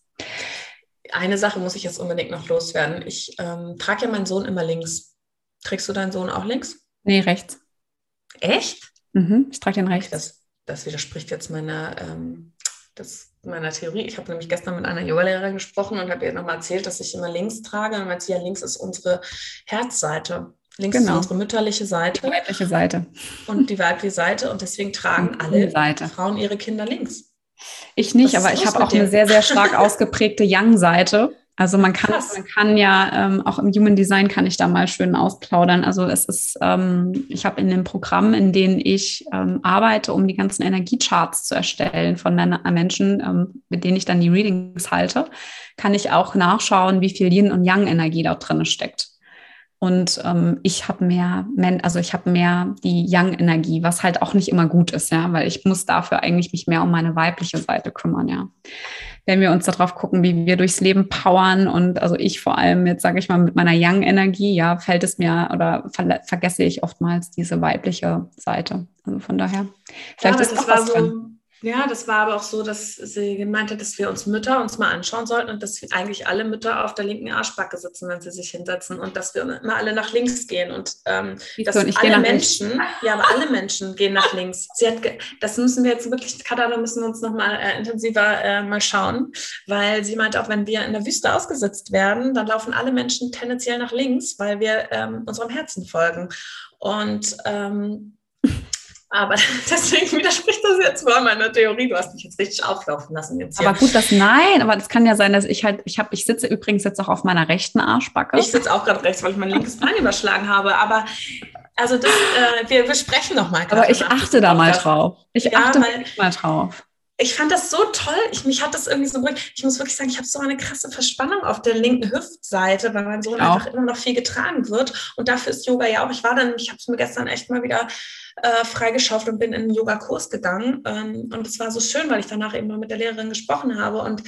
Eine Sache muss ich jetzt unbedingt noch loswerden. Ich ähm, trage ja meinen Sohn immer links. Trägst du deinen Sohn auch links? Nee, rechts. Echt? Mhm, ich trage den rechts. Das, das widerspricht jetzt meiner, ähm, das, meiner Theorie. Ich habe nämlich gestern mit einer Yogalehrerin gesprochen und habe ihr nochmal erzählt, dass ich immer links trage. Und meinte, ja, links ist unsere Herzseite. Links genau. ist unsere mütterliche Seite. Die weibliche Seite. Und die weibliche Seite. Und deswegen tragen alle Seite. Frauen ihre Kinder links. Ich nicht, aber ich habe auch dir? eine sehr, sehr stark ausgeprägte Young-Seite. Also man kann, man kann ja ähm, auch im Human Design kann ich da mal schön ausplaudern. Also es ist, ähm, ich habe in dem Programm, in denen ich ähm, arbeite, um die ganzen Energiecharts zu erstellen von Menschen, ähm, mit denen ich dann die Readings halte, kann ich auch nachschauen, wie viel Yin und Yang Energie dort drin steckt. Und ähm, ich habe mehr, also ich habe mehr die Young-Energie, was halt auch nicht immer gut ist, ja, weil ich muss dafür eigentlich mich mehr um meine weibliche Seite kümmern, ja. Wenn wir uns darauf gucken, wie wir durchs Leben powern und also ich vor allem jetzt sage ich mal mit meiner Young-Energie, ja, fällt es mir oder ver vergesse ich oftmals diese weibliche Seite. Also von daher, vielleicht ja, ist das was so, drin. Ja, das war aber auch so, dass sie gemeint hat, dass wir uns Mütter uns mal anschauen sollten und dass eigentlich alle Mütter auf der linken Arschbacke sitzen, wenn sie sich hinsetzen und dass wir immer alle nach links gehen und ähm, dass so, alle Menschen, links. ja, aber alle Menschen gehen nach links. Sie hat, das müssen wir jetzt wirklich, Katana, müssen wir uns noch mal äh, intensiver äh, mal schauen, weil sie meinte auch, wenn wir in der Wüste ausgesetzt werden, dann laufen alle Menschen tendenziell nach links, weil wir ähm, unserem Herzen folgen und ähm, aber deswegen widerspricht das jetzt mal meiner Theorie. Du hast mich jetzt richtig auflaufen lassen jetzt hier. Aber gut, das nein, aber das kann ja sein, dass ich halt, ich habe, ich sitze übrigens jetzt auch auf meiner rechten Arschbacke. Ich sitze auch gerade rechts, weil ich mein linkes Bein überschlagen habe. Aber also das, äh, wir besprechen noch mal. Aber ich achte da mal drauf. Ich ja, achte mal drauf. Ich fand das so toll. Ich, mich hat das irgendwie so Ich muss wirklich sagen, ich habe so eine krasse Verspannung auf der linken Hüftseite, weil mein Sohn einfach immer noch viel getragen wird. Und dafür ist Yoga ja auch. Ich war dann, ich habe es mir gestern echt mal wieder äh, freigeschaufelt und bin in einen Yoga-Kurs gegangen. Ähm, und es war so schön, weil ich danach eben mal mit der Lehrerin gesprochen habe und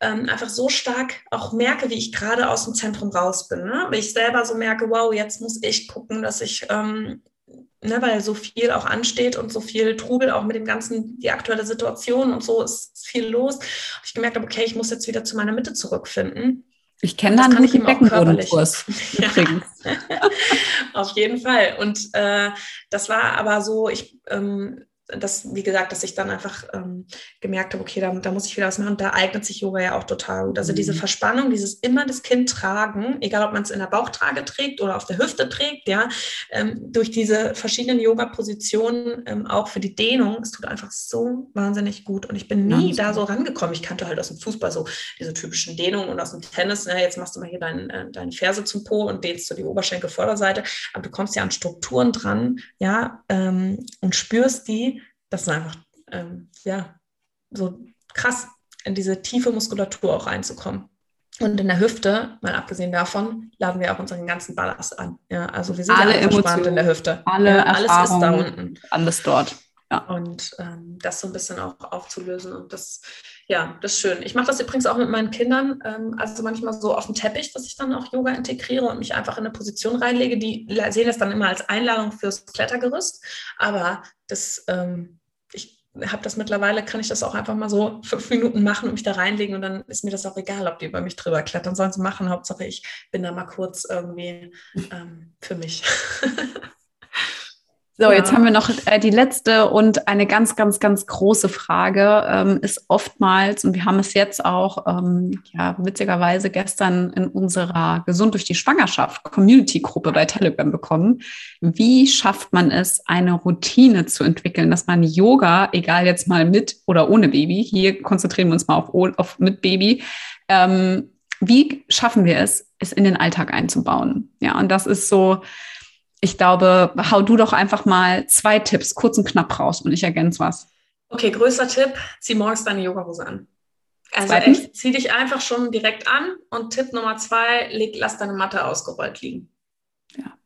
ähm, einfach so stark auch merke, wie ich gerade aus dem Zentrum raus bin. Ne? Weil ich selber so merke, wow, jetzt muss ich gucken, dass ich ähm, ne, weil so viel auch ansteht und so viel Trubel auch mit dem ganzen, die aktuelle Situation und so ist viel los. Und ich gemerkt habe, okay, ich muss jetzt wieder zu meiner Mitte zurückfinden. Ich kenne dann einen guten Beckenbodenkurs. übrigens. Auf jeden Fall. Und äh, das war aber so, ich ähm, das, wie gesagt, dass ich dann einfach ähm, gemerkt habe, okay, da, da, muss ich wieder was machen. Da eignet sich Yoga ja auch total gut. Also mhm. diese Verspannung, dieses immer das Kind tragen, egal ob man es in der Bauchtrage trägt oder auf der Hüfte trägt, ja, ähm, durch diese verschiedenen Yoga-Positionen, ähm, auch für die Dehnung, es tut einfach so wahnsinnig gut. Und ich bin nie ja, da so rangekommen. Ich kannte halt aus dem Fußball so diese typischen Dehnungen und aus dem Tennis, na, jetzt machst du mal hier dein, äh, deine Ferse zum Po und dehnst du die Oberschenkel-Vorderseite. Aber du kommst ja an Strukturen dran, ja, ähm, und spürst die das ist einfach, ähm, ja, so krass, in diese tiefe Muskulatur auch reinzukommen. Und in der Hüfte, mal abgesehen davon, laden wir auch unseren ganzen Ballast an. Ja, also wir sind alle Emotionen in der Hüfte. Alle ja, alles ist da unten. Alles dort. Ja. Und ähm, das so ein bisschen auch aufzulösen. Und das, ja, das ist schön. Ich mache das übrigens auch mit meinen Kindern, ähm, also manchmal so auf dem Teppich, dass ich dann auch Yoga integriere und mich einfach in eine Position reinlege. Die sehen das dann immer als Einladung fürs Klettergerüst. Aber das, ähm, habe das mittlerweile, kann ich das auch einfach mal so fünf Minuten machen und mich da reinlegen und dann ist mir das auch egal, ob die über mich drüber klettern. Sollen sie machen. Hauptsache, ich bin da mal kurz irgendwie ähm, für mich. So, ja. jetzt haben wir noch äh, die letzte und eine ganz, ganz, ganz große Frage ähm, ist oftmals, und wir haben es jetzt auch, ähm, ja, witzigerweise gestern in unserer Gesund durch die Schwangerschaft Community-Gruppe bei Telegram bekommen. Wie schafft man es, eine Routine zu entwickeln, dass man Yoga, egal jetzt mal mit oder ohne Baby, hier konzentrieren wir uns mal auf, auf mit Baby, ähm, wie schaffen wir es, es in den Alltag einzubauen? Ja, und das ist so, ich glaube, hau du doch einfach mal zwei Tipps kurz und knapp raus und ich ergänze was. Okay, größter Tipp, zieh morgens deine Yogahose an. Also Zweitens? echt, zieh dich einfach schon direkt an und Tipp Nummer zwei, leg, lass deine Matte ausgerollt liegen. Ja.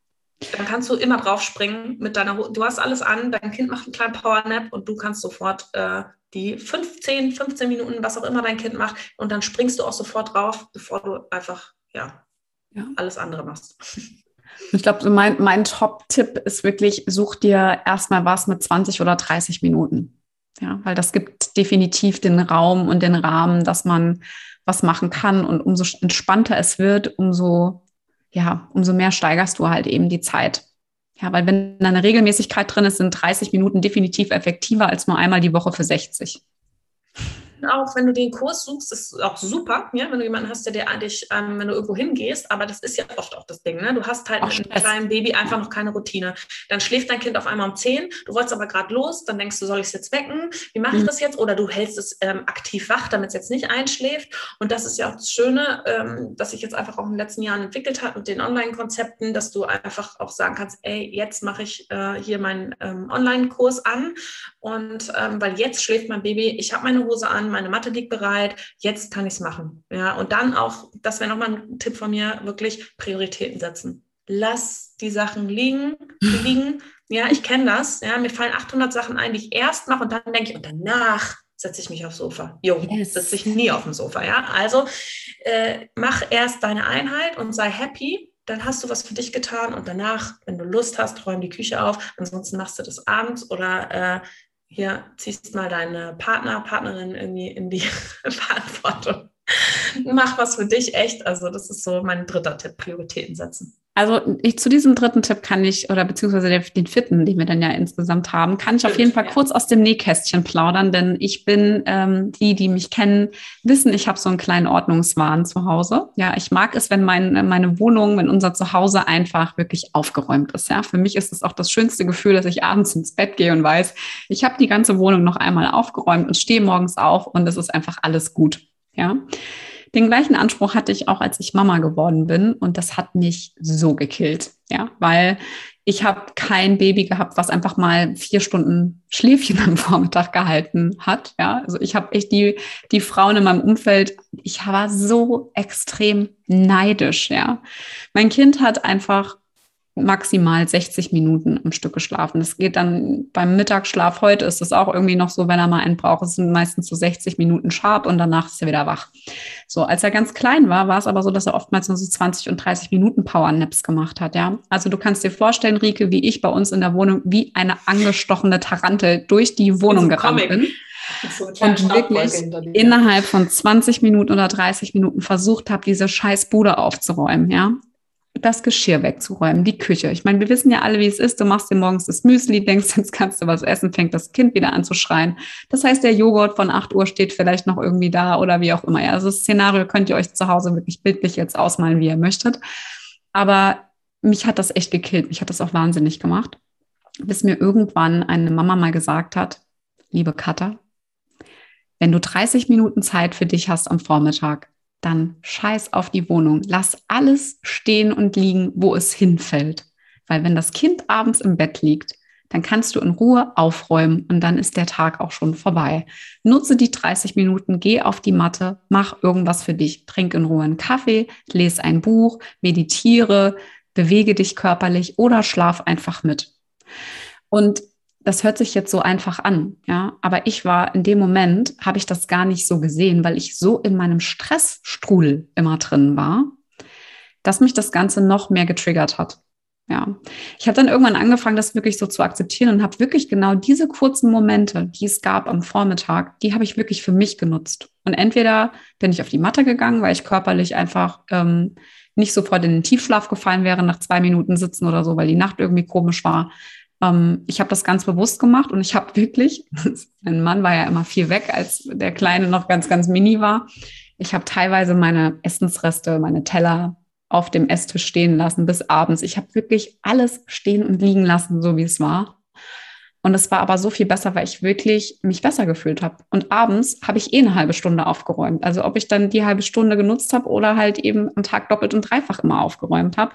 Dann kannst du immer drauf springen mit deiner, du hast alles an, dein Kind macht einen kleinen Powernap und du kannst sofort äh, die 15, 15 Minuten, was auch immer dein Kind macht, und dann springst du auch sofort drauf, bevor du einfach, ja. ja. alles andere machst. Ich glaube, mein, mein Top-Tipp ist wirklich, such dir erstmal was mit 20 oder 30 Minuten. Ja, weil das gibt definitiv den Raum und den Rahmen, dass man was machen kann. Und umso entspannter es wird, umso, ja, umso mehr steigerst du halt eben die Zeit. Ja, weil wenn da eine Regelmäßigkeit drin ist, sind 30 Minuten definitiv effektiver als nur einmal die Woche für 60 auch, wenn du den Kurs suchst, ist auch super, ja, wenn du jemanden hast, der dir dich, ähm, wenn du irgendwo hingehst, aber das ist ja oft auch das Ding, ne? Du hast halt auch mit einem kleinen Baby einfach noch keine Routine. Dann schläft dein Kind auf einmal um 10, du wolltest aber gerade los, dann denkst du, soll ich es jetzt wecken? Wie mache ich mhm. das jetzt? Oder du hältst es ähm, aktiv wach, damit es jetzt nicht einschläft. Und das ist ja auch das Schöne, ähm, dass sich jetzt einfach auch in den letzten Jahren entwickelt hat mit den Online-Konzepten, dass du einfach auch sagen kannst, ey, jetzt mache ich äh, hier meinen ähm, Online-Kurs an und ähm, weil jetzt schläft mein Baby, ich habe meine Hose an, meine Matte liegt bereit, jetzt kann ich es machen. Ja, und dann auch, das wäre nochmal ein Tipp von mir, wirklich Prioritäten setzen. Lass die Sachen liegen, liegen. Ja, ich kenne das. Ja, mir fallen 800 Sachen ein, die ich erst mache und dann denke ich, und danach setze ich mich aufs Sofa. Jo, yes. setze ich nie auf dem Sofa. Ja, also äh, mach erst deine Einheit und sei happy. Dann hast du was für dich getan und danach, wenn du Lust hast, räum die Küche auf. Ansonsten machst du das abends oder äh, hier ziehst mal deine Partner, Partnerin irgendwie in die Verantwortung. Mach was für dich echt. Also das ist so mein dritter Tipp, Prioritäten setzen. Also ich zu diesem dritten Tipp kann ich, oder beziehungsweise den, den vierten, den wir dann ja insgesamt haben, kann ich auf jeden Fall kurz aus dem Nähkästchen plaudern, denn ich bin, ähm, die, die mich kennen, wissen, ich habe so einen kleinen Ordnungswahn zu Hause. Ja, ich mag es, wenn mein, meine Wohnung, wenn unser Zuhause einfach wirklich aufgeräumt ist. Ja, für mich ist es auch das schönste Gefühl, dass ich abends ins Bett gehe und weiß, ich habe die ganze Wohnung noch einmal aufgeräumt und stehe morgens auf und es ist einfach alles gut. Ja. Den gleichen Anspruch hatte ich auch, als ich Mama geworden bin und das hat mich so gekillt, ja, weil Ich habe kein Baby gehabt, was einfach mal vier Stunden Schläfchen am Vormittag gehalten hat. Ja, also ich habe echt die, die Frauen in meinem Umfeld, ich war so extrem neidisch. Ja, mein Kind hat einfach maximal 60 Minuten am Stück geschlafen. Das geht dann beim Mittagsschlaf heute ist es auch irgendwie noch so, wenn er mal einen braucht, es sind meistens so 60 Minuten sharp und danach ist er wieder wach. So, als er ganz klein war, war es aber so, dass er oftmals nur so 20 und 30 Minuten Powernaps gemacht hat, ja. Also du kannst dir vorstellen, Rike, wie ich bei uns in der Wohnung wie eine angestochene Tarantel durch die Wohnung gerannt bin. So und wirklich innerhalb von 20 Minuten oder 30 Minuten versucht habe, diese scheiß Bude aufzuräumen, ja das Geschirr wegzuräumen, die Küche. Ich meine, wir wissen ja alle, wie es ist. Du machst dir morgens das Müsli, denkst, jetzt kannst du was essen, fängt das Kind wieder an zu schreien. Das heißt, der Joghurt von 8 Uhr steht vielleicht noch irgendwie da oder wie auch immer. Ja, also das Szenario könnt ihr euch zu Hause wirklich bildlich jetzt ausmalen, wie ihr möchtet. Aber mich hat das echt gekillt. Mich hat das auch wahnsinnig gemacht. Bis mir irgendwann eine Mama mal gesagt hat, liebe Katha, wenn du 30 Minuten Zeit für dich hast am Vormittag, dann scheiß auf die Wohnung. Lass alles stehen und liegen, wo es hinfällt. Weil wenn das Kind abends im Bett liegt, dann kannst du in Ruhe aufräumen und dann ist der Tag auch schon vorbei. Nutze die 30 Minuten, geh auf die Matte, mach irgendwas für dich, trink in Ruhe einen Kaffee, lese ein Buch, meditiere, bewege dich körperlich oder schlaf einfach mit. Und das hört sich jetzt so einfach an, ja, aber ich war in dem Moment, habe ich das gar nicht so gesehen, weil ich so in meinem Stressstrudel immer drin war, dass mich das Ganze noch mehr getriggert hat. Ja, ich habe dann irgendwann angefangen, das wirklich so zu akzeptieren und habe wirklich genau diese kurzen Momente, die es gab am Vormittag, die habe ich wirklich für mich genutzt. Und entweder bin ich auf die Matte gegangen, weil ich körperlich einfach ähm, nicht sofort in den Tiefschlaf gefallen wäre nach zwei Minuten sitzen oder so, weil die Nacht irgendwie komisch war. Ähm, ich habe das ganz bewusst gemacht und ich habe wirklich, mein Mann war ja immer viel weg, als der Kleine noch ganz, ganz mini war. Ich habe teilweise meine Essensreste, meine Teller auf dem Esstisch stehen lassen bis abends. Ich habe wirklich alles stehen und liegen lassen, so wie es war. Und es war aber so viel besser, weil ich wirklich mich besser gefühlt habe. Und abends habe ich eh eine halbe Stunde aufgeräumt. Also ob ich dann die halbe Stunde genutzt habe oder halt eben am Tag doppelt und dreifach immer aufgeräumt habe.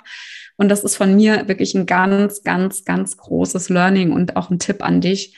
Und das ist von mir wirklich ein ganz, ganz, ganz großes Learning und auch ein Tipp an dich.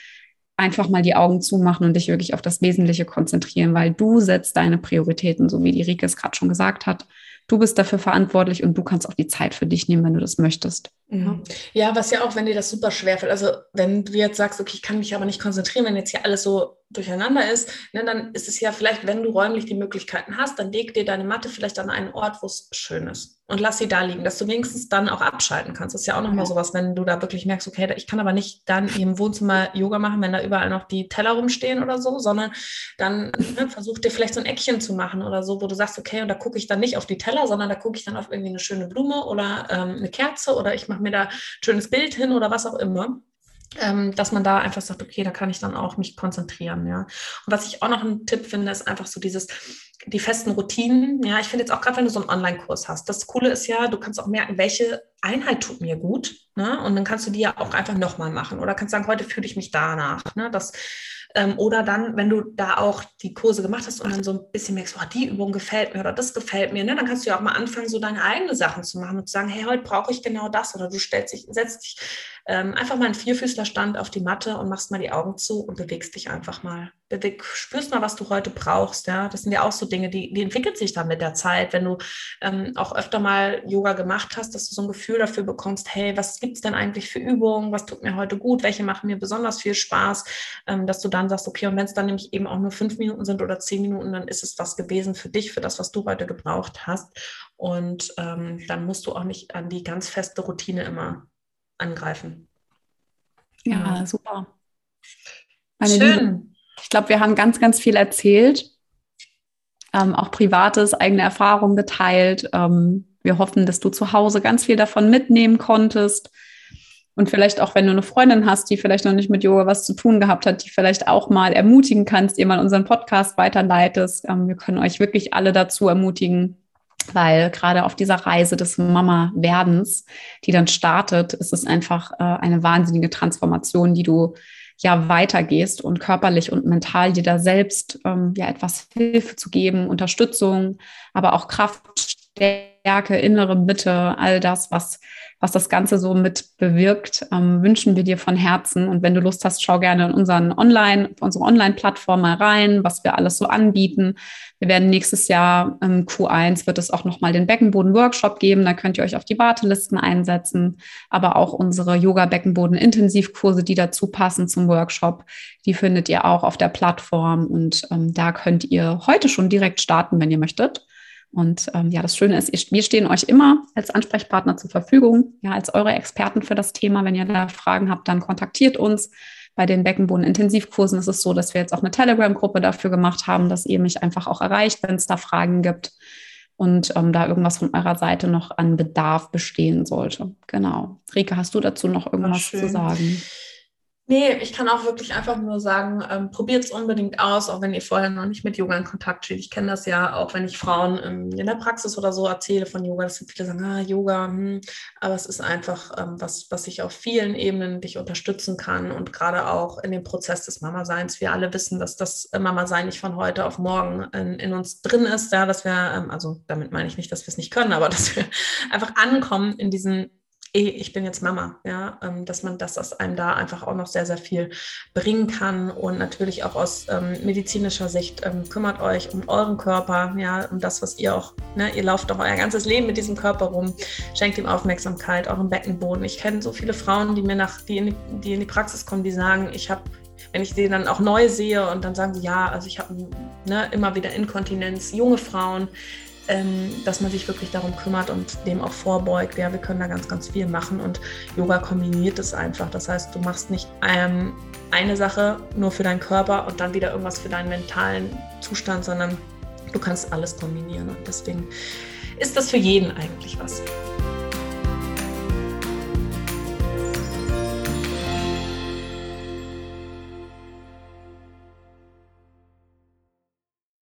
Einfach mal die Augen zumachen und dich wirklich auf das Wesentliche konzentrieren, weil du setzt deine Prioritäten, so wie die Rike es gerade schon gesagt hat. Du bist dafür verantwortlich und du kannst auch die Zeit für dich nehmen, wenn du das möchtest. Mhm. Ja, was ja auch, wenn dir das super schwer fällt. Also wenn du jetzt sagst, okay, ich kann mich aber nicht konzentrieren, wenn jetzt hier alles so durcheinander ist, ne, dann ist es ja vielleicht, wenn du räumlich die Möglichkeiten hast, dann leg dir deine Matte vielleicht an einen Ort, wo es schön ist und lass sie da liegen, dass du wenigstens dann auch abschalten kannst. Das ist ja auch nochmal sowas, wenn du da wirklich merkst, okay, ich kann aber nicht dann im Wohnzimmer Yoga machen, wenn da überall noch die Teller rumstehen oder so, sondern dann ne, versuch dir vielleicht so ein Eckchen zu machen oder so, wo du sagst, okay, und da gucke ich dann nicht auf die Teller, sondern da gucke ich dann auf irgendwie eine schöne Blume oder ähm, eine Kerze oder ich mache mir da ein schönes Bild hin oder was auch immer. Ähm, dass man da einfach sagt, okay, da kann ich dann auch mich konzentrieren, ja. Und was ich auch noch einen Tipp finde, ist einfach so dieses, die festen Routinen. Ja, ich finde jetzt auch gerade, wenn du so einen Online-Kurs hast, das Coole ist ja, du kannst auch merken, welche Einheit tut mir gut. Ne? Und dann kannst du die ja auch einfach nochmal machen. Oder kannst sagen, heute fühle ich mich danach. Ne? Das, ähm, oder dann, wenn du da auch die Kurse gemacht hast und dann so ein bisschen merkst, oh, die Übung gefällt mir oder das gefällt mir, ne? dann kannst du ja auch mal anfangen, so deine eigenen Sachen zu machen und zu sagen, hey, heute brauche ich genau das. Oder du stellst dich, setzt dich ähm, einfach mal einen Vierfüßlerstand auf die Matte und machst mal die Augen zu und bewegst dich einfach mal. Beweg, spürst mal, was du heute brauchst. Ja? Das sind ja auch so Dinge, die, die entwickelt sich dann mit der Zeit, wenn du ähm, auch öfter mal Yoga gemacht hast, dass du so ein Gefühl dafür bekommst, hey, was gibt es denn eigentlich für Übungen? Was tut mir heute gut? Welche machen mir besonders viel Spaß? Ähm, dass du dann sagst, okay, und wenn es dann nämlich eben auch nur fünf Minuten sind oder zehn Minuten, dann ist es was gewesen für dich, für das, was du heute gebraucht hast. Und ähm, dann musst du auch nicht an die ganz feste Routine immer angreifen. Ja, ja. super. Meine Schön. Liebe, ich glaube, wir haben ganz, ganz viel erzählt, ähm, auch Privates, eigene Erfahrungen geteilt. Ähm, wir hoffen, dass du zu Hause ganz viel davon mitnehmen konntest. Und vielleicht auch, wenn du eine Freundin hast, die vielleicht noch nicht mit Yoga was zu tun gehabt hat, die vielleicht auch mal ermutigen kannst, ihr mal unseren Podcast weiterleitest. Ähm, wir können euch wirklich alle dazu ermutigen, weil gerade auf dieser Reise des Mama-Werdens, die dann startet, ist es einfach äh, eine wahnsinnige Transformation, die du ja weitergehst und körperlich und mental dir da selbst ähm, ja etwas Hilfe zu geben, Unterstützung, aber auch Kraft Stärke, innere Mitte, all das, was, was das Ganze so mit bewirkt, ähm, wünschen wir dir von Herzen. Und wenn du Lust hast, schau gerne in unseren Online, unsere Online-Plattform mal rein, was wir alles so anbieten. Wir werden nächstes Jahr im Q1 wird es auch nochmal den Beckenboden-Workshop geben. Da könnt ihr euch auf die Wartelisten einsetzen, aber auch unsere Yoga-Beckenboden-Intensivkurse, die dazu passen zum Workshop, die findet ihr auch auf der Plattform. Und ähm, da könnt ihr heute schon direkt starten, wenn ihr möchtet. Und ähm, ja, das Schöne ist, wir stehen euch immer als Ansprechpartner zur Verfügung, ja, als eure Experten für das Thema. Wenn ihr da Fragen habt, dann kontaktiert uns. Bei den Beckenboden-Intensivkursen ist es so, dass wir jetzt auch eine Telegram-Gruppe dafür gemacht haben, dass ihr mich einfach auch erreicht, wenn es da Fragen gibt und ähm, da irgendwas von eurer Seite noch an Bedarf bestehen sollte. Genau. Rike, hast du dazu noch irgendwas zu sagen? Nee, ich kann auch wirklich einfach nur sagen, ähm, probiert es unbedingt aus, auch wenn ihr vorher noch nicht mit Yoga in Kontakt steht. Ich kenne das ja auch, wenn ich Frauen ähm, in der Praxis oder so erzähle von Yoga, dass viele sagen, ah, Yoga, hm. aber es ist einfach ähm, was, was ich auf vielen Ebenen dich unterstützen kann und gerade auch in dem Prozess des Mama-Seins. Wir alle wissen, dass das Mama-Sein nicht von heute auf morgen in, in uns drin ist, ja, dass wir, ähm, also damit meine ich nicht, dass wir es nicht können, aber dass wir einfach ankommen in diesen ich bin jetzt Mama, ja, ähm, dass man das aus einem da einfach auch noch sehr, sehr viel bringen kann und natürlich auch aus ähm, medizinischer Sicht ähm, kümmert euch um euren Körper, ja, um das, was ihr auch, ne, ihr lauft doch euer ganzes Leben mit diesem Körper rum, schenkt ihm Aufmerksamkeit, eurem Beckenboden. Ich kenne so viele Frauen, die mir nach, die in, die in die Praxis kommen, die sagen, ich habe wenn ich sie dann auch neu sehe und dann sagen sie, ja, also ich habe ne, immer wieder Inkontinenz, junge Frauen, dass man sich wirklich darum kümmert und dem auch vorbeugt. Ja, wir können da ganz, ganz viel machen und Yoga kombiniert es einfach. Das heißt, du machst nicht ähm, eine Sache nur für deinen Körper und dann wieder irgendwas für deinen mentalen Zustand, sondern du kannst alles kombinieren und deswegen ist das für jeden eigentlich was.